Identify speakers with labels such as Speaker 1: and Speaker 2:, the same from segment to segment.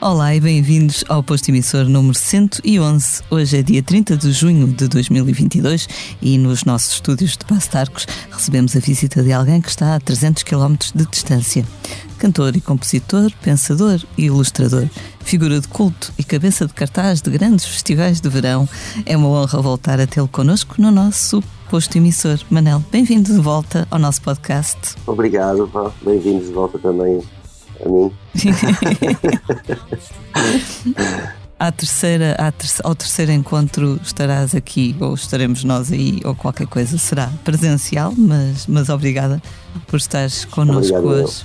Speaker 1: Olá e bem-vindos ao posto emissor número 111. Hoje é dia 30 de junho de 2022 e nos nossos estúdios de Pastarcos recebemos a visita de alguém que está a 300 km de distância. Cantor e compositor, pensador e ilustrador, figura de culto e cabeça de cartaz de grandes festivais de verão. É uma honra voltar a tê-lo connosco no nosso posto emissor. Manel, bem-vindo de volta ao nosso podcast.
Speaker 2: Obrigado, bem-vindos de volta também a mim.
Speaker 1: à terceira, à ter ao terceiro encontro estarás aqui, ou estaremos nós aí, ou qualquer coisa será presencial, mas, mas obrigada por estares connosco Obrigado, hoje.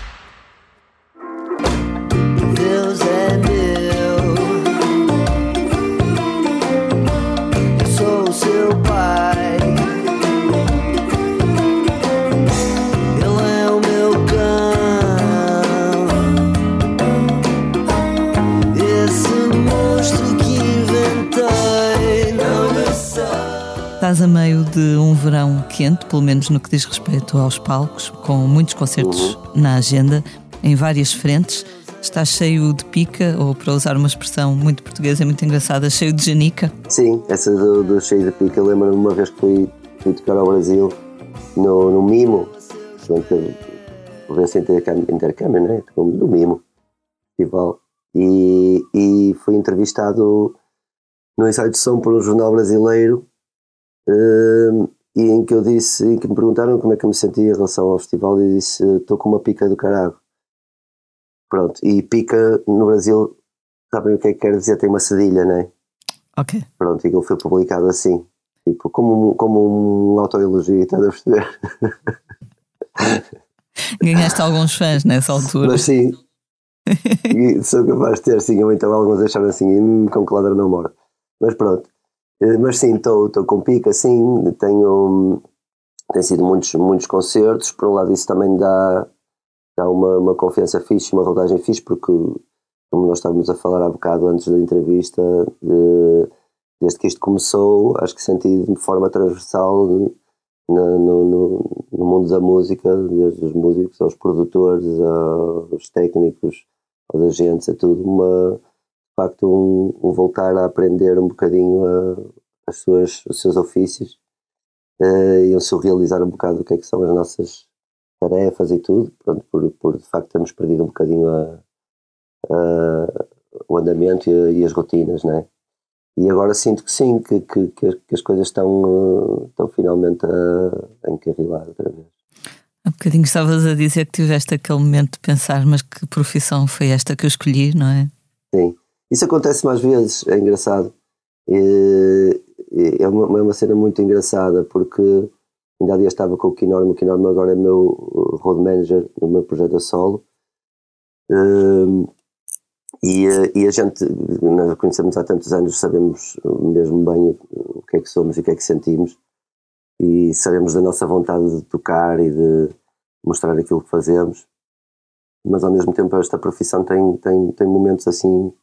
Speaker 1: Estás a meio de um verão quente, pelo menos no que diz respeito aos palcos, com muitos concertos uhum. na agenda, em várias frentes. Estás cheio de pica, ou para usar uma expressão muito portuguesa, muito engraçada, cheio de janica?
Speaker 2: Sim, essa do, do cheio de pica. Lembro-me uma vez que fui, fui tocar ao Brasil, no, no Mimo, esse intercâmbio, né? no Mimo, festival, e, e fui entrevistado no ensaio de som por um jornal brasileiro e em que eu disse, em que me perguntaram como é que eu me sentia em relação ao festival e disse, estou com uma pica do caralho. Pronto, e pica no Brasil, sabem o que é que quer dizer? Tem uma cedilha, não é?
Speaker 1: Ok.
Speaker 2: Pronto, e ele foi publicado assim, tipo, como um, como um autoelogio, estás a perceber?
Speaker 1: Ganhaste alguns fãs nessa altura.
Speaker 2: Mas sim, sou capaz de ter, sim, ou então alguns acharam assim, hum, com que ladra não mora. Mas pronto. Eh, mas sim, estou com pica, sim, tenho, tem sido muitos, muitos concertos, por um lado isso também dá, dá uma, uma confiança fixe, uma rodagem fixe, porque como nós estávamos a falar há bocado antes da entrevista, de, desde que isto começou, acho que senti de forma transversal no, no, no, mundo da música, desde os músicos aos produtores, aos técnicos, aos agentes, é tudo uma facto um, um, voltar a aprender um bocadinho as suas, os seus ofícios uh, e um surrealizar um bocado o que é que são as nossas tarefas e tudo, pronto, por, por de facto termos perdido um bocadinho a, a, o andamento e, a, e, as rotinas, né? E agora sinto que sim, que, que, que as coisas estão, estão finalmente a, a encarrilar outra vez.
Speaker 1: Há bocadinho estavas a dizer que tiveste aquele momento de pensar, mas que profissão foi esta que eu escolhi, não é?
Speaker 2: Sim. Isso acontece mais vezes, é engraçado. E, é, uma, é uma cena muito engraçada porque ainda há dias estava com o Kinorme, o Kinorme agora é meu road manager no meu projeto a solo. Um, e, e, a gente, nós conhecemos há tantos anos, sabemos mesmo bem o que é que somos e o que é que sentimos, e sabemos da nossa vontade de tocar e de mostrar aquilo que fazemos, mas ao mesmo tempo esta profissão tem, tem, tem momentos assim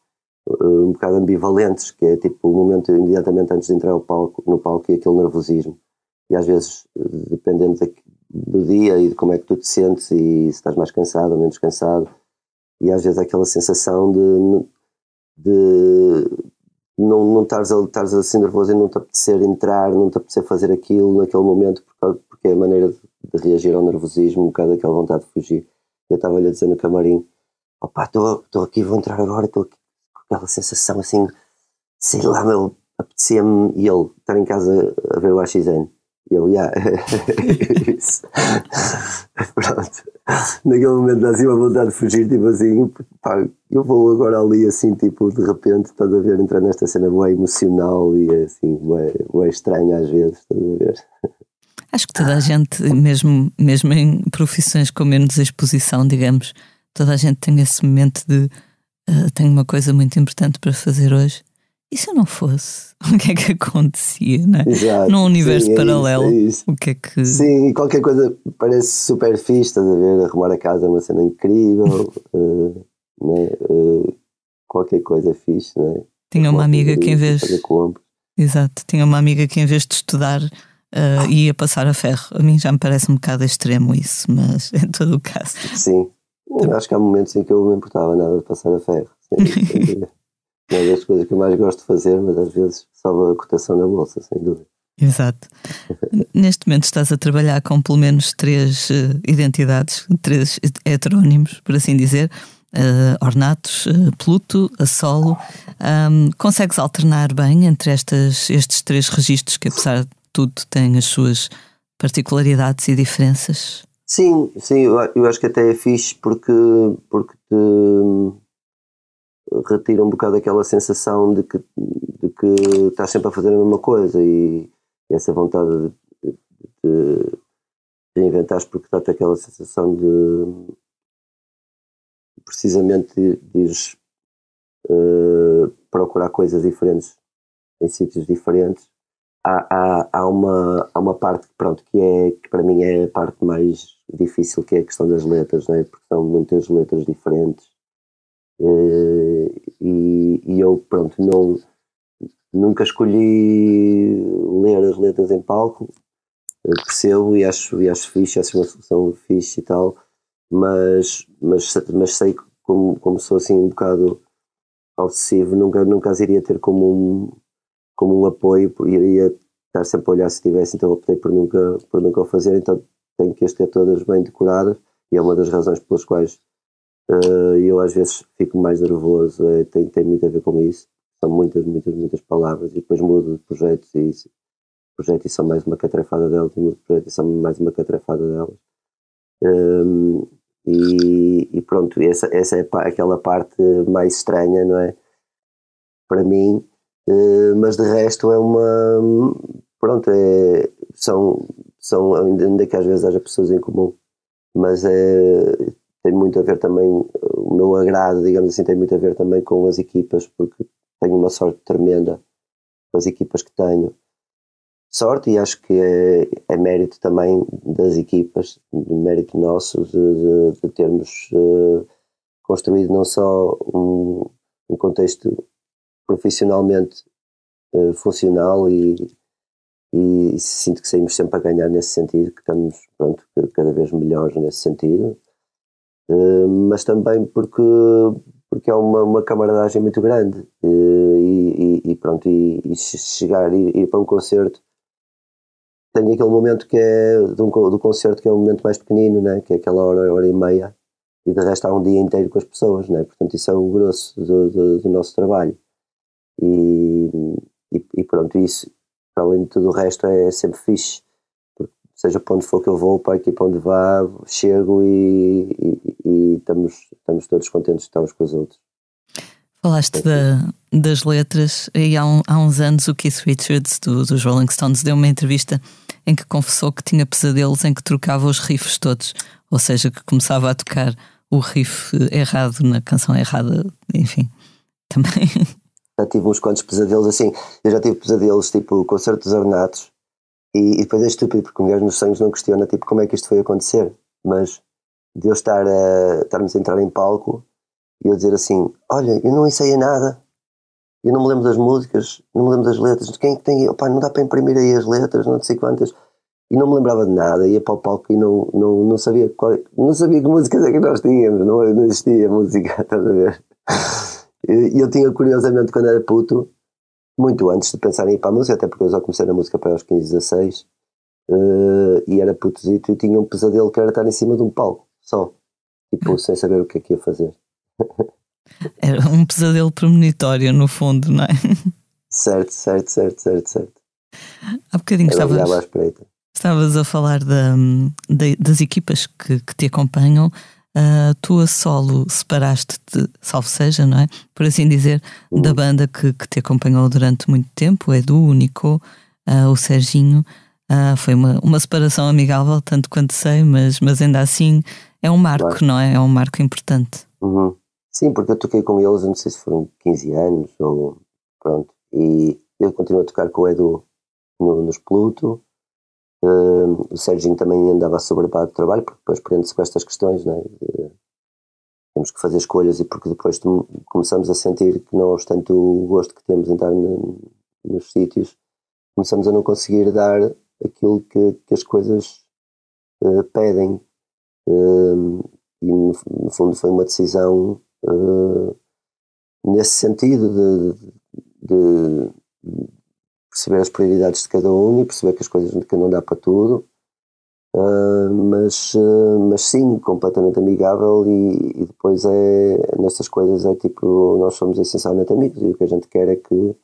Speaker 2: um bocado ambivalentes, que é tipo o momento imediatamente antes de entrar no palco, no palco e aquele nervosismo. E às vezes, eh, dependendo do dia e de como é que tu te sentes e se estás mais cansado ou menos cansado, e às vezes aquela sensação de, de não, não estares, a, estares assim nervoso e não te apetecer entrar, não te apetecer fazer aquilo naquele momento, porque, porque é a maneira de, de reagir ao nervosismo, um bocado aquela vontade de fugir. Eu estava-lhe a dizer no camarim, opá, estou aqui, vou entrar agora, estou aqui aquela sensação assim, sei lá, meu, apetecia-me e ele estar em casa a ver o AXN. E eu, yeah, isso. Pronto. Naquele momento dá assim uma vontade de fugir, tipo assim, pá, eu vou agora ali assim, tipo, de repente, estás a ver, entrar nesta cena boa emocional e assim, boa, boa estranha às vezes, estás a ver?
Speaker 1: Acho que toda a gente, mesmo, mesmo em profissões com menos exposição, digamos, toda a gente tem esse momento de uh, tenho uma coisa muito importante para fazer hoje. E se eu não fosse? O que é que acontecia, né?
Speaker 2: Exato,
Speaker 1: Num universo
Speaker 2: sim, é
Speaker 1: paralelo,
Speaker 2: isso, é isso.
Speaker 1: o que é que.
Speaker 2: Sim, e qualquer coisa parece super fixe, estás a ver? Arrumar a casa é uma cena incrível, uh, né? Uh, qualquer coisa fixe, né?
Speaker 1: Tinha uma amiga que em vez.
Speaker 2: Fazer compras.
Speaker 1: Exato, tinha uma amiga que em vez de estudar uh, ia passar a ferro. A mim já me parece um bocado extremo isso, mas em todo o caso.
Speaker 2: Sim, eu acho que há momentos em que eu não me importava nada de passar a ferro. É uma das coisas que eu mais gosto de fazer, mas às vezes sobe a cotação na bolsa, sem dúvida.
Speaker 1: Exato. Neste momento estás a trabalhar com pelo menos três uh, identidades, três heterónimos, por assim dizer. Uh, ornatos, uh, Pluto, a solo. Um, consegues alternar bem entre estas, estes três registros que, apesar de tudo, têm as suas particularidades e diferenças?
Speaker 2: Sim, sim, eu, acho que até é fixe porque, porque te retira um bocado aquela sensação de que, de que estás sempre a fazer a mesma coisa e, essa vontade de, de, de porque dá-te aquela sensação de precisamente de ires uh, procurar coisas diferentes em sítios diferentes. Há, há, há, uma, há uma parte pronto, que, é, que para mim é a parte mais difícil que é a questão das letras, né? porque são muitas letras diferentes Uh, e, e, eu, pronto, não, nunca escolhi ler as letras em palco, percebo e acho, e acho fixe, acho uma solução fixe e tal, mas, mas, mas sei que como, como sou assim um bocado obsessivo, nunca, nunca as iria ter como um, como um apoio, iria estar sempre a olhar se tivesse, então optei por nunca, por nunca o fazer, então tenho que as ter todas bem decoradas e é uma das razões pelas quais Uh, eu às vezes fico mais nervoso, é, tem, tem muito a ver com isso. São muitas, muitas, muitas palavras e depois mudo de projetos e isso, projeto e são mais uma catrefada delas, e mudo de projeto e são mais uma catrefada delas. Um, e, e, pronto, essa, essa é aquela parte mais estranha, não é? Para mim, uh, mas de resto é uma. Pronto, é, são, são, ainda que às vezes haja pessoas em comum, mas é, tem muito a ver também, o meu agrado, digamos assim, tem muito a ver também com as equipas, porque tenho uma sorte tremenda com as equipas que tenho. Sorte, e acho que é, é mérito também das equipas, mérito nosso de, de, de termos uh, construído não só um, um contexto profissionalmente uh, funcional e, e sinto que saímos sempre a ganhar nesse sentido, que estamos pronto, cada vez melhores nesse sentido eh, mas também porque, porque é uma, uma camaradagem muito grande eh, e, e, e pronto, e, e chegar e ir, ir para um concerto tem aquele momento que é do, do concerto que é o momento mais pequenino, né? que é aquela hora, hora e meia, e de resto há um dia inteiro com as pessoas, né? portanto isso é o grosso do, do, do nosso trabalho. E, e, e, pronto, isso, para além de tudo o resto, é sempre fixe seja para onde for que eu vou, para a equipa onde vá, chego e, e, e estamos, estamos todos contentes de estarmos com os outros.
Speaker 1: Falaste da, das letras e há, um, há, uns anos o Keith Richards do, dos Rolling Stones deu uma entrevista em que confessou que tinha pesadelos em que trocava os riffs todos, ou seja, que começava a tocar o riff errado na canção errada, enfim, também.
Speaker 2: Já tive uns quantos pesadelos assim, eu já tive pesadelos tipo concertos ornatos e, e depois é estúpido, porque um gajo nos sonhos não questiona tipo, como é que isto foi acontecer. Mas de eu estar a, estarmos a entrar em palco e eu dizer assim: Olha, eu não ensaiei nada, eu não me lembro das músicas, não me lembro das letras. Quem é que tem? Opa, não dá para imprimir aí as letras, não sei quantas. E não me lembrava de nada, ia para o palco e não, não, não, sabia, qual, não sabia que músicas é que nós tínhamos, não, não existia música, estás a ver? E eu tinha, curiosamente, quando era puto, muito antes de pensar em ir para a música, até porque eu já comecei na música para aos 15, 16, uh, e era putozito e tinha um pesadelo que era estar em cima de um palco, só, tipo, sem saber o que é que ia fazer.
Speaker 1: Era um pesadelo premonitório, no fundo, não é?
Speaker 2: Certo, certo, certo, certo, certo.
Speaker 1: Há bocadinho estava.
Speaker 2: à espreita.
Speaker 1: Estavas a falar da, da, das equipas que, que te acompanham. Uh, tu a solo separaste-te, salvo seja, não é? Por assim dizer, uhum. da banda que, que, te acompanhou durante muito tempo, o Edu, o Nico, uh, o Serginho. Uh, foi uma, uma separação amigável, tanto quanto sei, mas, mas ainda assim é um marco, claro. não é? É um marco importante.
Speaker 2: Uhum. Sim, porque eu toquei com eles, não sei se foram 15 anos ou pronto, e eu continuo a tocar com o Edu no, nos Pluto. Uh, o Serginho também andava sobrepago de trabalho, porque depois prende-se com estas questões, não é? Uh, temos que fazer escolhas e porque depois começamos a sentir que não obstante o gosto que temos em estar no, nos sítios, começamos a não conseguir dar aquilo que, que as coisas uh, pedem. E no, no, fundo foi uma decisão uh, nesse sentido de, de, de, perceber as prioridades de cada um e perceber que as coisas que não dá para tudo. mas, mas sim, completamente amigável e, e depois é nestas coisas é tipo nós somos essencialmente amigos e o que a gente quer é que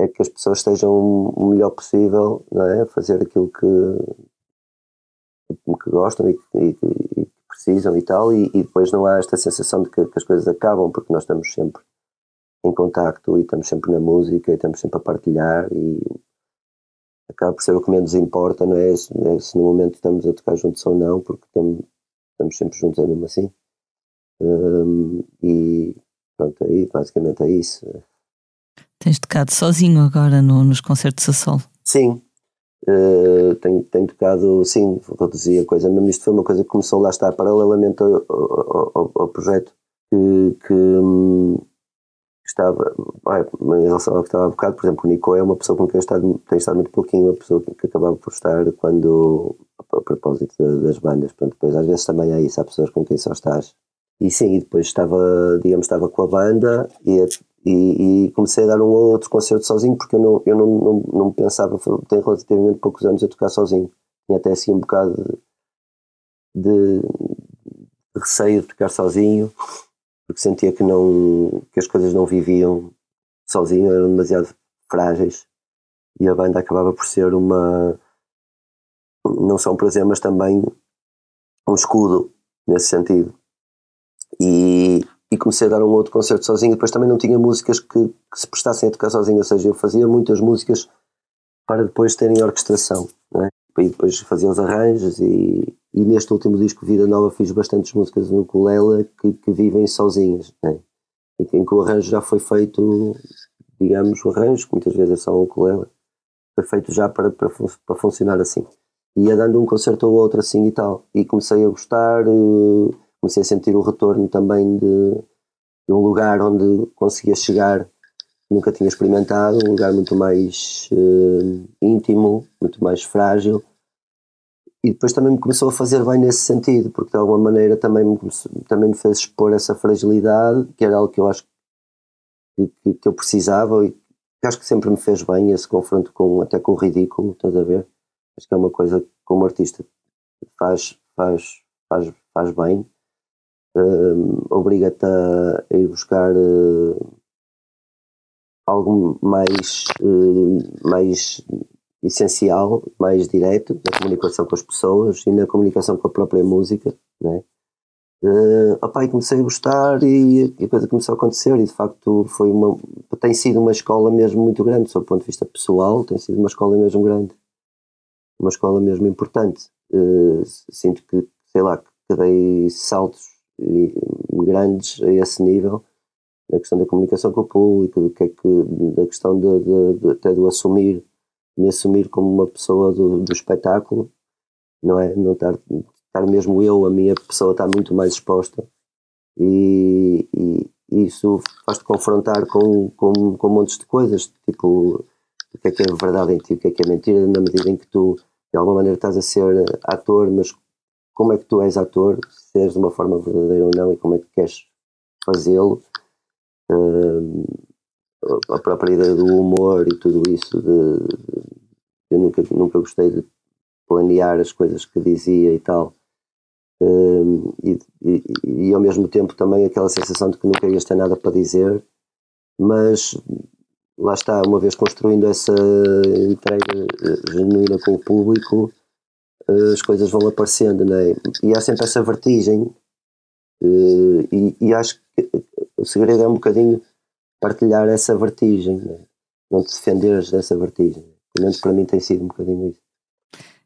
Speaker 2: é que as pessoas estejam o melhor possível, não é? Fazer aquilo que, que gostam e, e, e precisam e tal, e, e, depois não há esta sensação de que, que, as coisas acabam, porque nós estamos sempre em contacto e estamos sempre na música e estamos sempre a partilhar e acaba por ser o que menos importa, não é? Se, é, se no momento estamos a tocar juntos ou não, porque estamos, estamos sempre juntos, é mesmo assim. Um, e pronto, aí basicamente é isso.
Speaker 1: Tens tocado sozinho agora no, nos concertos a sol?
Speaker 2: Sim, uh, tenho, tenho tocado, sim, reduzi a coisa, mas isto foi uma coisa que começou lá está paralelamente ao, ao, ao projeto que, que hum, estava, em relação ao que estava há bocado, por exemplo, o Nico é uma pessoa com quem eu estado, tenho estado muito pouquinho, uma pessoa que acabava por estar quando, a propósito das bandas, portanto, depois às vezes também é isso, há pessoas com quem só estás. E sim, e depois estava, digamos, estava com a banda e e, e, comecei a dar um ou outro concerto sozinho porque eu não, eu não, não, não pensava, tenho relativamente poucos anos a tocar sozinho. Tinha até assim um bocado de, de, receio de tocar sozinho porque sentia que, não, que as coisas não viviam sozinho, eram demasiado frágeis e a banda acabava por ser uma não só um prazer, mas também um escudo nesse sentido. E, e comecei a dar um outro concerto sozinho. Depois também não tinha músicas que, que, se prestassem a tocar sozinho, ou seja, eu fazia muitas músicas para depois terem orquestração. É? E depois fazia os arranjos. E, e, neste último disco, Vida Nova, fiz bastantes músicas no Colela que, que vivem sozinhas, é? em que o arranjo já foi feito, digamos, o arranjo, que muitas vezes é só um Colela, foi feito já para, para, para funcionar assim. Ia dando um concerto ou outro assim e tal. E comecei a gostar. Uh, comecei a sentir o retorno também de, de um lugar onde conseguia chegar nunca tinha experimentado, um lugar muito mais uh, íntimo, muito mais frágil. E depois também me começou a fazer bem nesse sentido, porque de alguma maneira também me, também me fez expor essa fragilidade, que era algo que eu acho que, que, eu precisava e que acho que sempre me fez bem, esse confronto com, até com o ridículo, estás a ver? Acho que é uma coisa que como artista faz, faz, faz, faz bem uh, obriga-te a, ir buscar uh, algo mais, uh, mais essencial, mais direto na comunicação com as pessoas e na comunicação com a própria música, né? Uh, opa, e comecei a gostar e, e, a coisa começou a acontecer e de facto foi uma tem sido uma escola mesmo muito grande, sob o ponto de vista pessoal tem sido uma escola mesmo grande uma escola mesmo importante uh, sinto que, sei lá, que dei saltos grandes a esse nível, da questão da comunicação com o público, que é que, da questão de, de, de, até do assumir, me assumir como uma pessoa do, do espetáculo, não é? Não estar, estar mesmo eu, a minha pessoa está muito mais exposta e, e isso faz-te confrontar com, com, com montes de coisas, tipo o que é que é verdade em ti, o que é que é mentira, na medida em que tu de alguma maneira estás a ser ator, mas como é que tu és ator, se és de uma forma verdadeira ou não e como é que queres fazê-lo. Uh, a própria ideia do humor e tudo isso, de, de, eu nunca, nunca gostei de planear as coisas que dizia e tal. Uh, e, e, e, ao mesmo tempo também aquela sensação de que nunca ias ter nada para dizer, mas lá está, uma vez construindo essa entrega eh, genuína com o público, eh, as coisas vão aparecendo, né? E há sempre essa vertigem, eh, e, e acho que o segredo é um bocadinho partilhar essa vertigem, né? não te defenderes dessa vertigem. Pelo menos para mim tem sido um bocadinho isso.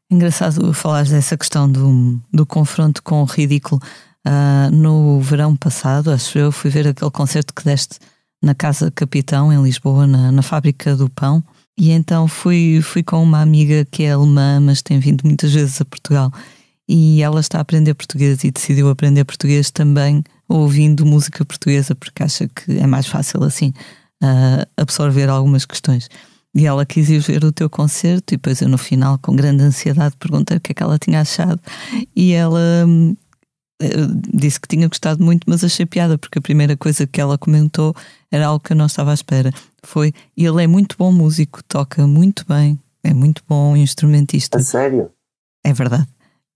Speaker 1: Engraçado falares dessa questão do, do confronto com o ridículo. Uh, no verão passado, acho eu, fui ver aquele concerto que deste na Casa Capitão, em Lisboa, na, na Fábrica do Pão. E então fui, fui com uma amiga que é alemã, mas tem vindo muitas vezes a Portugal. E ela está a aprender português e decidiu aprender português também ouvindo música portuguesa, porque acha que é mais fácil assim uh, absorver algumas questões. E ela quis ir ver o teu concerto, e depois eu no final, com grande ansiedade, perguntei o que é que ela tinha achado. E ela hum, eh, disse que tinha gostado muito, mas achei piada, porque a primeira coisa que ela comentou era algo que eu não estava à espera. Foi, ele é muito bom músico, toca muito bem, é muito bom instrumentista.
Speaker 2: A sério?
Speaker 1: É verdade.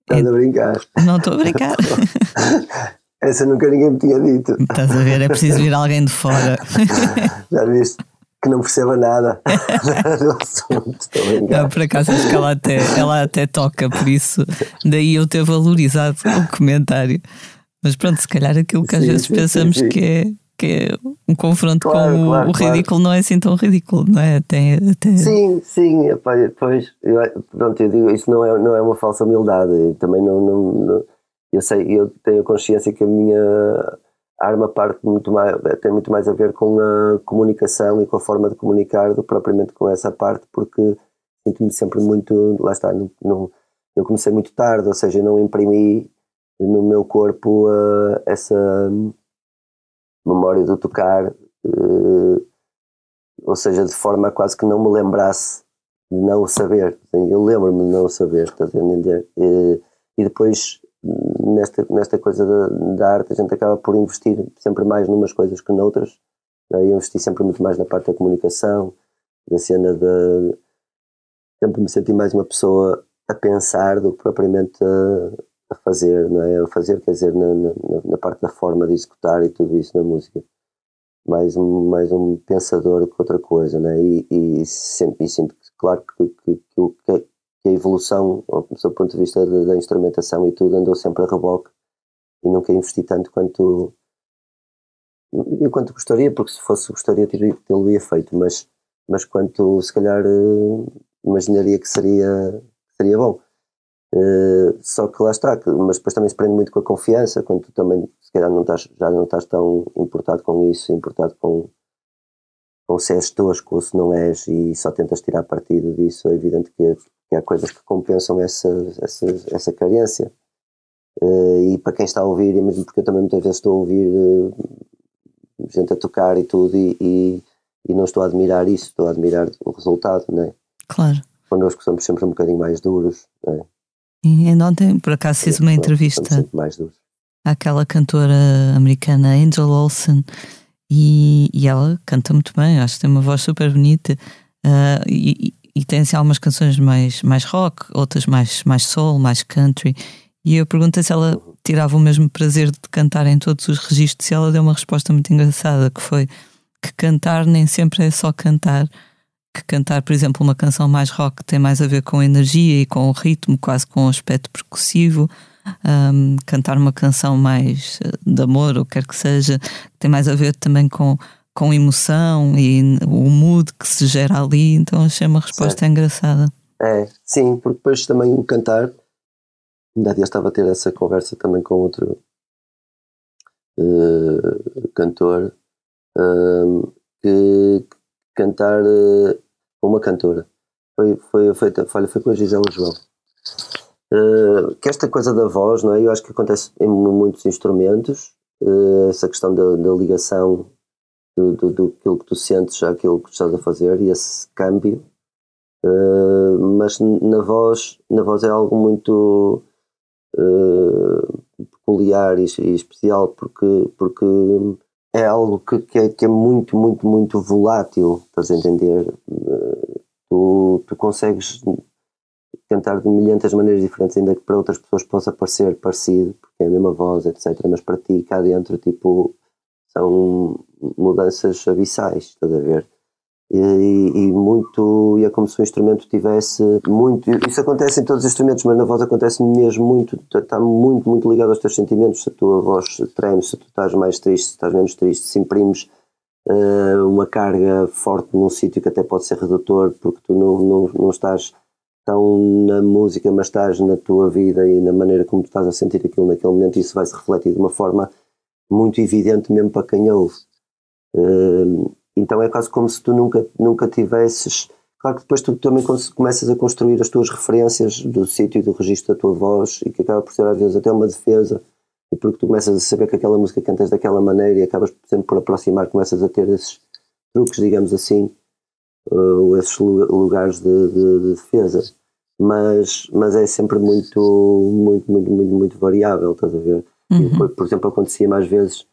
Speaker 2: Estás é... a brincar?
Speaker 1: Não estou a brincar.
Speaker 2: Essa nunca ninguém me tinha dito.
Speaker 1: Estás a ver? É preciso vir alguém de fora.
Speaker 2: Já viste? que não perceba nada do assunto.
Speaker 1: Não, por acaso acho que ela até, ela até toca, por isso daí eu ter valorizado o comentário. Mas pronto, se calhar aquilo que às sim, vezes sim, pensamos sim, que, é, que é um confronto claro, com claro, o, ridículo claro. não é assim tão ridículo, não é? Até, até...
Speaker 2: Sim, sim, pois, eu, pronto, eu digo, isso não é, não é uma falsa humildade, também não, não, não eu sei, eu tenho consciência que a minha arma parte muito mais, tem muito mais a ver com a comunicação e com a forma de comunicar do que propriamente com essa parte, porque sinto-me sempre muito, lá está, não, não, eu comecei muito tarde, ou seja, não imprimi no meu corpo uh, essa memória do tocar, uh, ou seja, de forma quase que não me lembrasse de não saber. Eu lembro-me de não saber, estás a entender? Uh, e depois nesta, nesta coisa da, da, arte a gente acaba por investir sempre mais numas coisas que noutras. Né? Eu investi sempre muito mais na parte da comunicação, da cena de sempre me senti mais uma pessoa a pensar do que propriamente a, a fazer, não é? A fazer, quer dizer, na, na, na, parte da forma de executar e tudo isso na música. Mais um, mais um pensador que outra coisa, né? E, e sempre, e claro que, que, que, que a evolução, do ponto de vista da, da instrumentação e tudo, andou sempre a reboque e nunca investi tanto quanto eu quanto gostaria, porque se fosse gostaria tê-lo-ia feito, mas, mas quanto se calhar uh, imaginaria que seria, seria bom. Uh, só que lá está, que, mas depois também se prende muito com a confiança, quando tu também se calhar não estás, já não estás tão importado com isso, importado com, com se és tosco ou se não és e só tentas tirar partido disso, é evidente que que há coisas que compensam essa, essa, essa carência. Uh, e para quem está a ouvir, e mesmo porque eu também muitas vezes estou a ouvir uh, gente a tocar e tudo, e, e, e, não estou a admirar isso, estou a admirar o resultado, não é?
Speaker 1: Claro.
Speaker 2: Connosco somos sempre um bocadinho mais duros, não é?
Speaker 1: E ainda ontem, por acaso, fiz uma entrevista àquela cantora americana Angel Olsen e, e ela canta muito bem, acho que tem uma voz super bonita. Uh, e, e tem assim, algumas canções mais, mais rock, outras mais, mais soul, mais country. E eu perguntei se ela tirava o mesmo prazer de cantar em todos os registros e ela deu uma resposta muito engraçada que foi que cantar nem sempre é só cantar, que cantar, por exemplo, uma canção mais rock tem mais a ver com energia e com o ritmo, quase com o aspecto percussivo. Um, cantar uma canção mais eh, de amor, ou quer que seja, tem mais a ver também com com emoção e o mood que se gera ali, então achei uma resposta certo. engraçada.
Speaker 2: É, sim, porque depois também o cantar, ainda dia estava a ter essa conversa também com outro uh, cantor, uh, que cantar uh, uma cantora, foi, foi, foi, foi, foi com a Gisela João. Uh, que esta coisa da voz, não é? Eu acho que acontece em muitos instrumentos, essa questão da, da ligação do, do, do aquilo que tu sentes àquilo que tu estás a fazer e esse câmbio. Uh, mas na voz, na voz é algo muito uh, peculiar e, e, especial porque, porque é algo que, que, é, que é muito, muito, muito volátil, estás a entender? Uh, tu, tu consegues cantar de milhentas maneiras diferentes, ainda que para outras pessoas possa parecer parecido, porque é a mesma voz, etc. Mas para ti, cá dentro, tipo, são mudanças abissais, estás a ver? e, e, muito e é como se o instrumento tivesse muito isso acontece em todos os instrumentos mas na voz acontece mesmo muito está muito muito ligado aos teus sentimentos se a tua voz treme se tu estás mais triste se estás menos triste se imprimes uh, uma carga forte num sítio que até pode ser redutor porque tu não, não, não estás tão na música mas estás na tua vida e na maneira como tu estás a sentir aquilo naquele momento isso vai se refletir de uma forma muito evidente mesmo para quem ouve uh, então é quase como se tu nunca, nunca tivesses. Claro que depois tu também começas a construir as tuas referências do sítio e do registro da tua voz e que acaba por ser às vezes até uma defesa, porque tu começas a saber que aquela música cantas daquela maneira e acabas sempre por aproximar, começas a ter esses truques, digamos assim, ou esses lugares de, de, de defesa. Mas, mas é sempre muito, muito, muito, muito, muito variável, estás a ver? Uhum. E, por, exemplo, acontecia mais vezes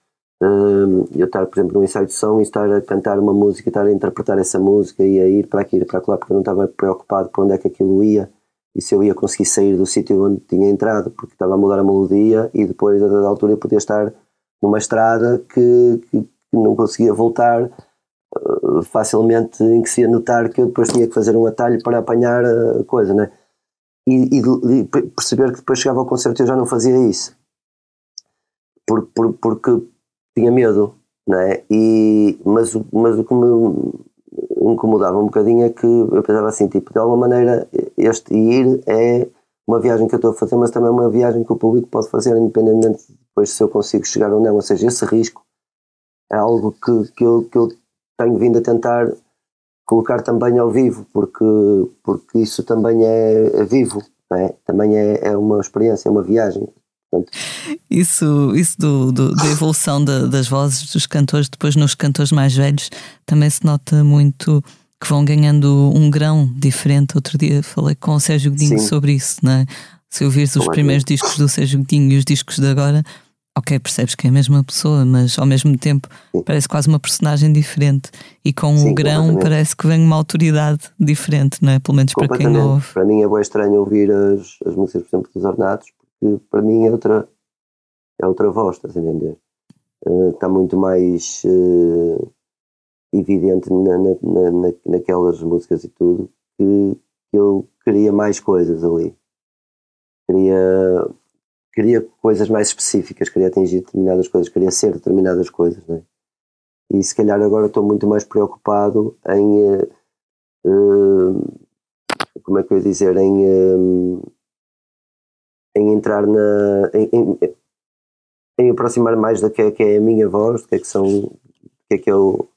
Speaker 2: eu estar, por exemplo, num ensaio de som e estar a cantar uma música, estar a interpretar essa música e a ir para aqui, ir para lá, porque eu não estava preocupado por onde é que aquilo ia e se eu ia conseguir sair do sítio onde tinha entrado, porque estava a mudar a melodia e depois, a dada altura, eu podia estar numa estrada que, que, que não conseguia voltar uh, facilmente, em que se ia notar que eu depois tinha que fazer um atalho para apanhar a coisa, né? E, e, e perceber que depois chegava ao concerto e eu já não fazia isso. Por, por, porque tinha medo, não é? E, mas, mas o que me incomodava um bocadinho é que eu pensava assim, tipo, de alguma maneira este ir é uma viagem que eu estou a fazer, mas também é uma viagem que o público pode fazer independentemente de depois se eu consigo chegar ou não, ou seja, esse risco é algo que, que, eu, que eu tenho vindo a tentar colocar também ao vivo, porque, porque isso também é, é vivo, é? também é, é uma experiência, é uma viagem.
Speaker 1: Portanto, isso, isso do, do da evolução da, das vozes dos cantores, depois nos cantores mais velhos, também se nota muito que vão ganhando um grão diferente. Outro dia falei com o Sérgio Godinho Sim. sobre isso, não é? Se ouvires os primeiros discos do Sérgio Godinho e os discos de agora, ok, percebes que é a mesma pessoa, mas ao mesmo tempo Sim. parece quase uma personagem diferente. E com o grão parece que vem uma autoridade diferente, não é? Pelo menos para quem ouve.
Speaker 2: Para mim é bem estranho ouvir as, as músicas, por exemplo, dos Ornatos, porque para mim é outra, é outra voz, estás a entender? Uh, está muito mais uh, evidente na, na, na, naquelas músicas e tudo que, que, eu queria mais coisas ali. Queria, queria coisas mais específicas, queria atingir determinadas coisas, queria ser determinadas coisas. Né? E se calhar agora estou muito mais preocupado em. Uh, como é que eu ia dizer? Em em entrar na. Em, em, em aproximar mais da que é, que é a minha voz, do que é que são. que é que eu.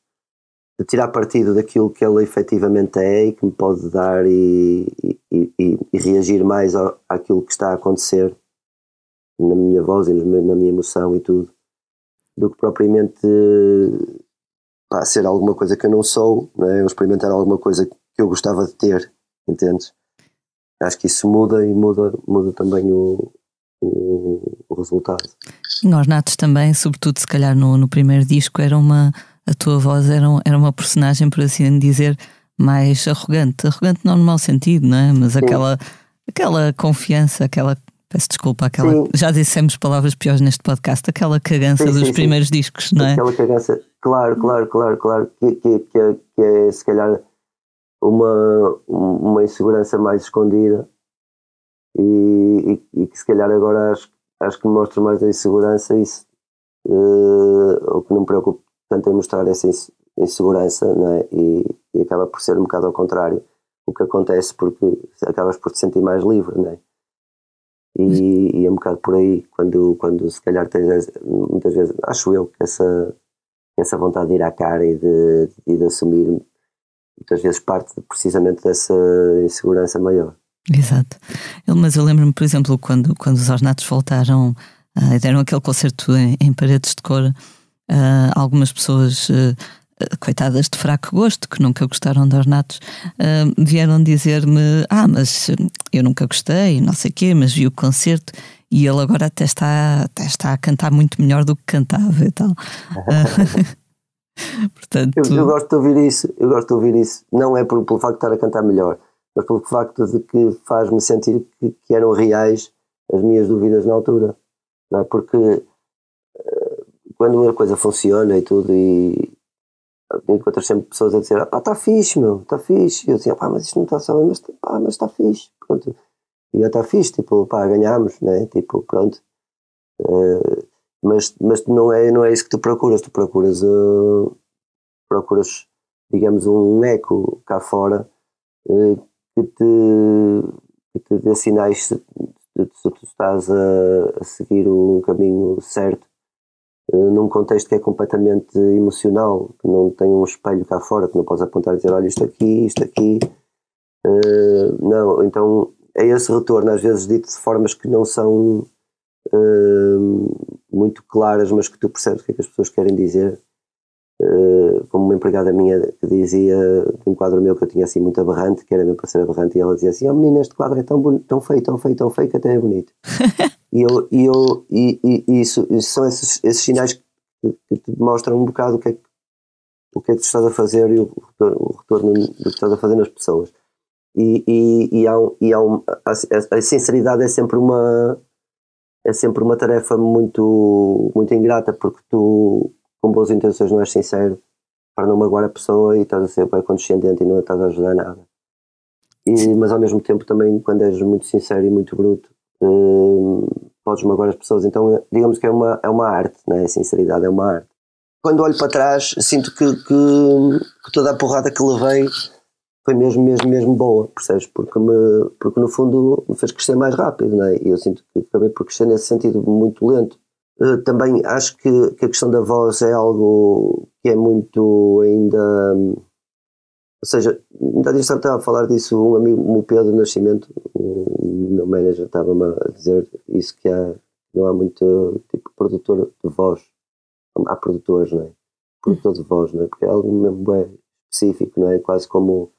Speaker 2: de tirar partido daquilo que ela efetivamente é e que me pode dar e, e, e, e reagir mais ao, àquilo que está a acontecer na minha voz e na minha emoção e tudo, do que propriamente pá, ser alguma coisa que eu não sou, não é? ou experimentar alguma coisa que eu gostava de ter, entendes? Acho que isso muda e muda, muda também o, o, o resultado.
Speaker 1: Nós natos também, sobretudo se calhar no, no primeiro disco, era uma, a tua voz era, era uma personagem, por assim dizer, mais arrogante. Arrogante não no mau sentido, não é? Mas aquela, aquela confiança, aquela. Peço desculpa, aquela. Sim. Já dissemos palavras piores neste podcast, aquela cagança sim, dos sim, primeiros discos, não é?
Speaker 2: Aquela cagança, claro, claro, claro, claro, que, que, que, é, que é se calhar uma, uma insegurança mais escondida e, e, e, que se calhar agora acho, acho que me mostra mais a insegurança isso uh, o que não me preocupa tanto é mostrar essa insegurança não é? e, e, acaba por ser um bocado ao contrário o que acontece porque acabas por te sentir mais livre não é? e, e é um bocado por aí quando, quando se calhar tens muitas vezes acho eu que essa, essa vontade de ir à cara e de, de, de assumir muitas vezes parte precisamente dessa insegurança maior.
Speaker 1: Exato. Mas eu lembro-me, por exemplo, quando, quando os Ornatos voltaram uh, e deram aquele concerto em, em paredes de cor, uh, algumas pessoas, uh, coitadas de fraco gosto, que nunca gostaram de Ornatos, vieram dizer-me: Ah, mas eu nunca gostei, não sei o quê, mas vi o concerto e ele agora até está, até está a cantar muito melhor do que cantava e tal.
Speaker 2: Portanto, eu, eu, gosto de ouvir isso, eu gosto de ouvir isso. Não é por, pelo facto de estar a cantar melhor, mas pelo facto de que faz-me sentir que, que, eram reais as minhas dúvidas na altura. É? Porque uh, quando a coisa funciona e tudo, e encontras sempre pessoas a dizer, ah, está fixe, meu, está fixe. E eu dizia, pá, mas isto não está só bem, mas, mas está fixe. Pronto. E está fixe, tipo, pá, ganhámos, né? Tipo, pronto. Uh, mas, mas não, é, não é isso que tu procuras, tu procuras, uh, procuras digamos, um eco cá fora uh, que, te, que te dê sinais se, se tu estás a, a, seguir um caminho certo uh, num contexto que é completamente emocional, que não tem um espelho cá fora, que não podes apontar e dizer, olha, isto aqui, isto aqui. Não, então é esse retorno, às vezes dito de formas que não são muito claras, mas que tu percebes o que é que as pessoas querem dizer eh, como uma empregada minha que dizia de um quadro meu que eu tinha assim muito aberrante, que era meu para ser aberrante, e ela dizia assim: Oh menina, este quadro é tão, tão feio, tão feio, tão feio que até é bonito. e, eu, e, eu, e, e, isso, isso são esses, esses sinais que, que te mostram um bocado o que, é que, o que é que tu estás a fazer e o retorno, o retorno do que estás a fazer nas pessoas. E, e, e, há um, e há um, a, a, sinceridade é sempre uma é sempre uma tarefa muito muito ingrata porque tu com boas intenções não és sincero para não magoar a pessoa e estás a ser bem condescendente e não estás a ajudar nada. E, mas ao mesmo tempo também quando és muito sincero e muito bruto hum, podes magoar as pessoas. Então digamos que é uma, é uma arte, né? a sinceridade é uma arte. Quando olho para trás sinto que, que, que toda a porrada que levei foi mesmo, mesmo, mesmo boa, percebes? Porque, me, porque no fundo me fez crescer mais rápido, né? e eu sinto que acabei por crescer nesse sentido muito lento. Eh, também acho que, que, a questão da voz é algo que é muito ainda. Ou seja, ainda estava a falar disso um amigo, o Pedro Nascimento, o meu manager, estava-me a dizer isso que há, não há muito tipo produtor de voz. Há produtores, não é? Produtor de voz, não é? Porque é algo mesmo bem específico, não é? Quase como,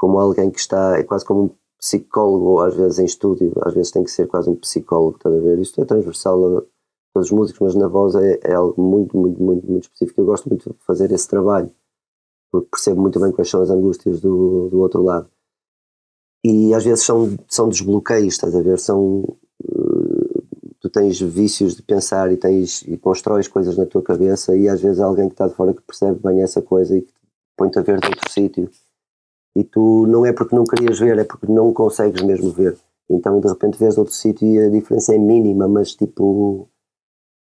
Speaker 2: como alguém que está, é quase como um psicólogo, às vezes em estúdio, às vezes tem que ser quase um psicólogo, estás a ver? Isto é transversal a todos os músicos, mas na voz é, é, algo muito, muito, muito, muito específico. Eu gosto muito de fazer esse trabalho, porque percebo muito bem quais são as angústias do, do outro lado. E às vezes são, são desbloqueios, estás a ver? São. Uh, tu tens vícios de pensar e, tens, e constróis coisas na tua cabeça, e às vezes há alguém que está de fora que percebe bem essa coisa e que põe-te a ver de outro sítio. E tu não é porque não querias ver, é porque não consegues mesmo ver. Então de repente vês outro sítio e a diferença é mínima, mas tipo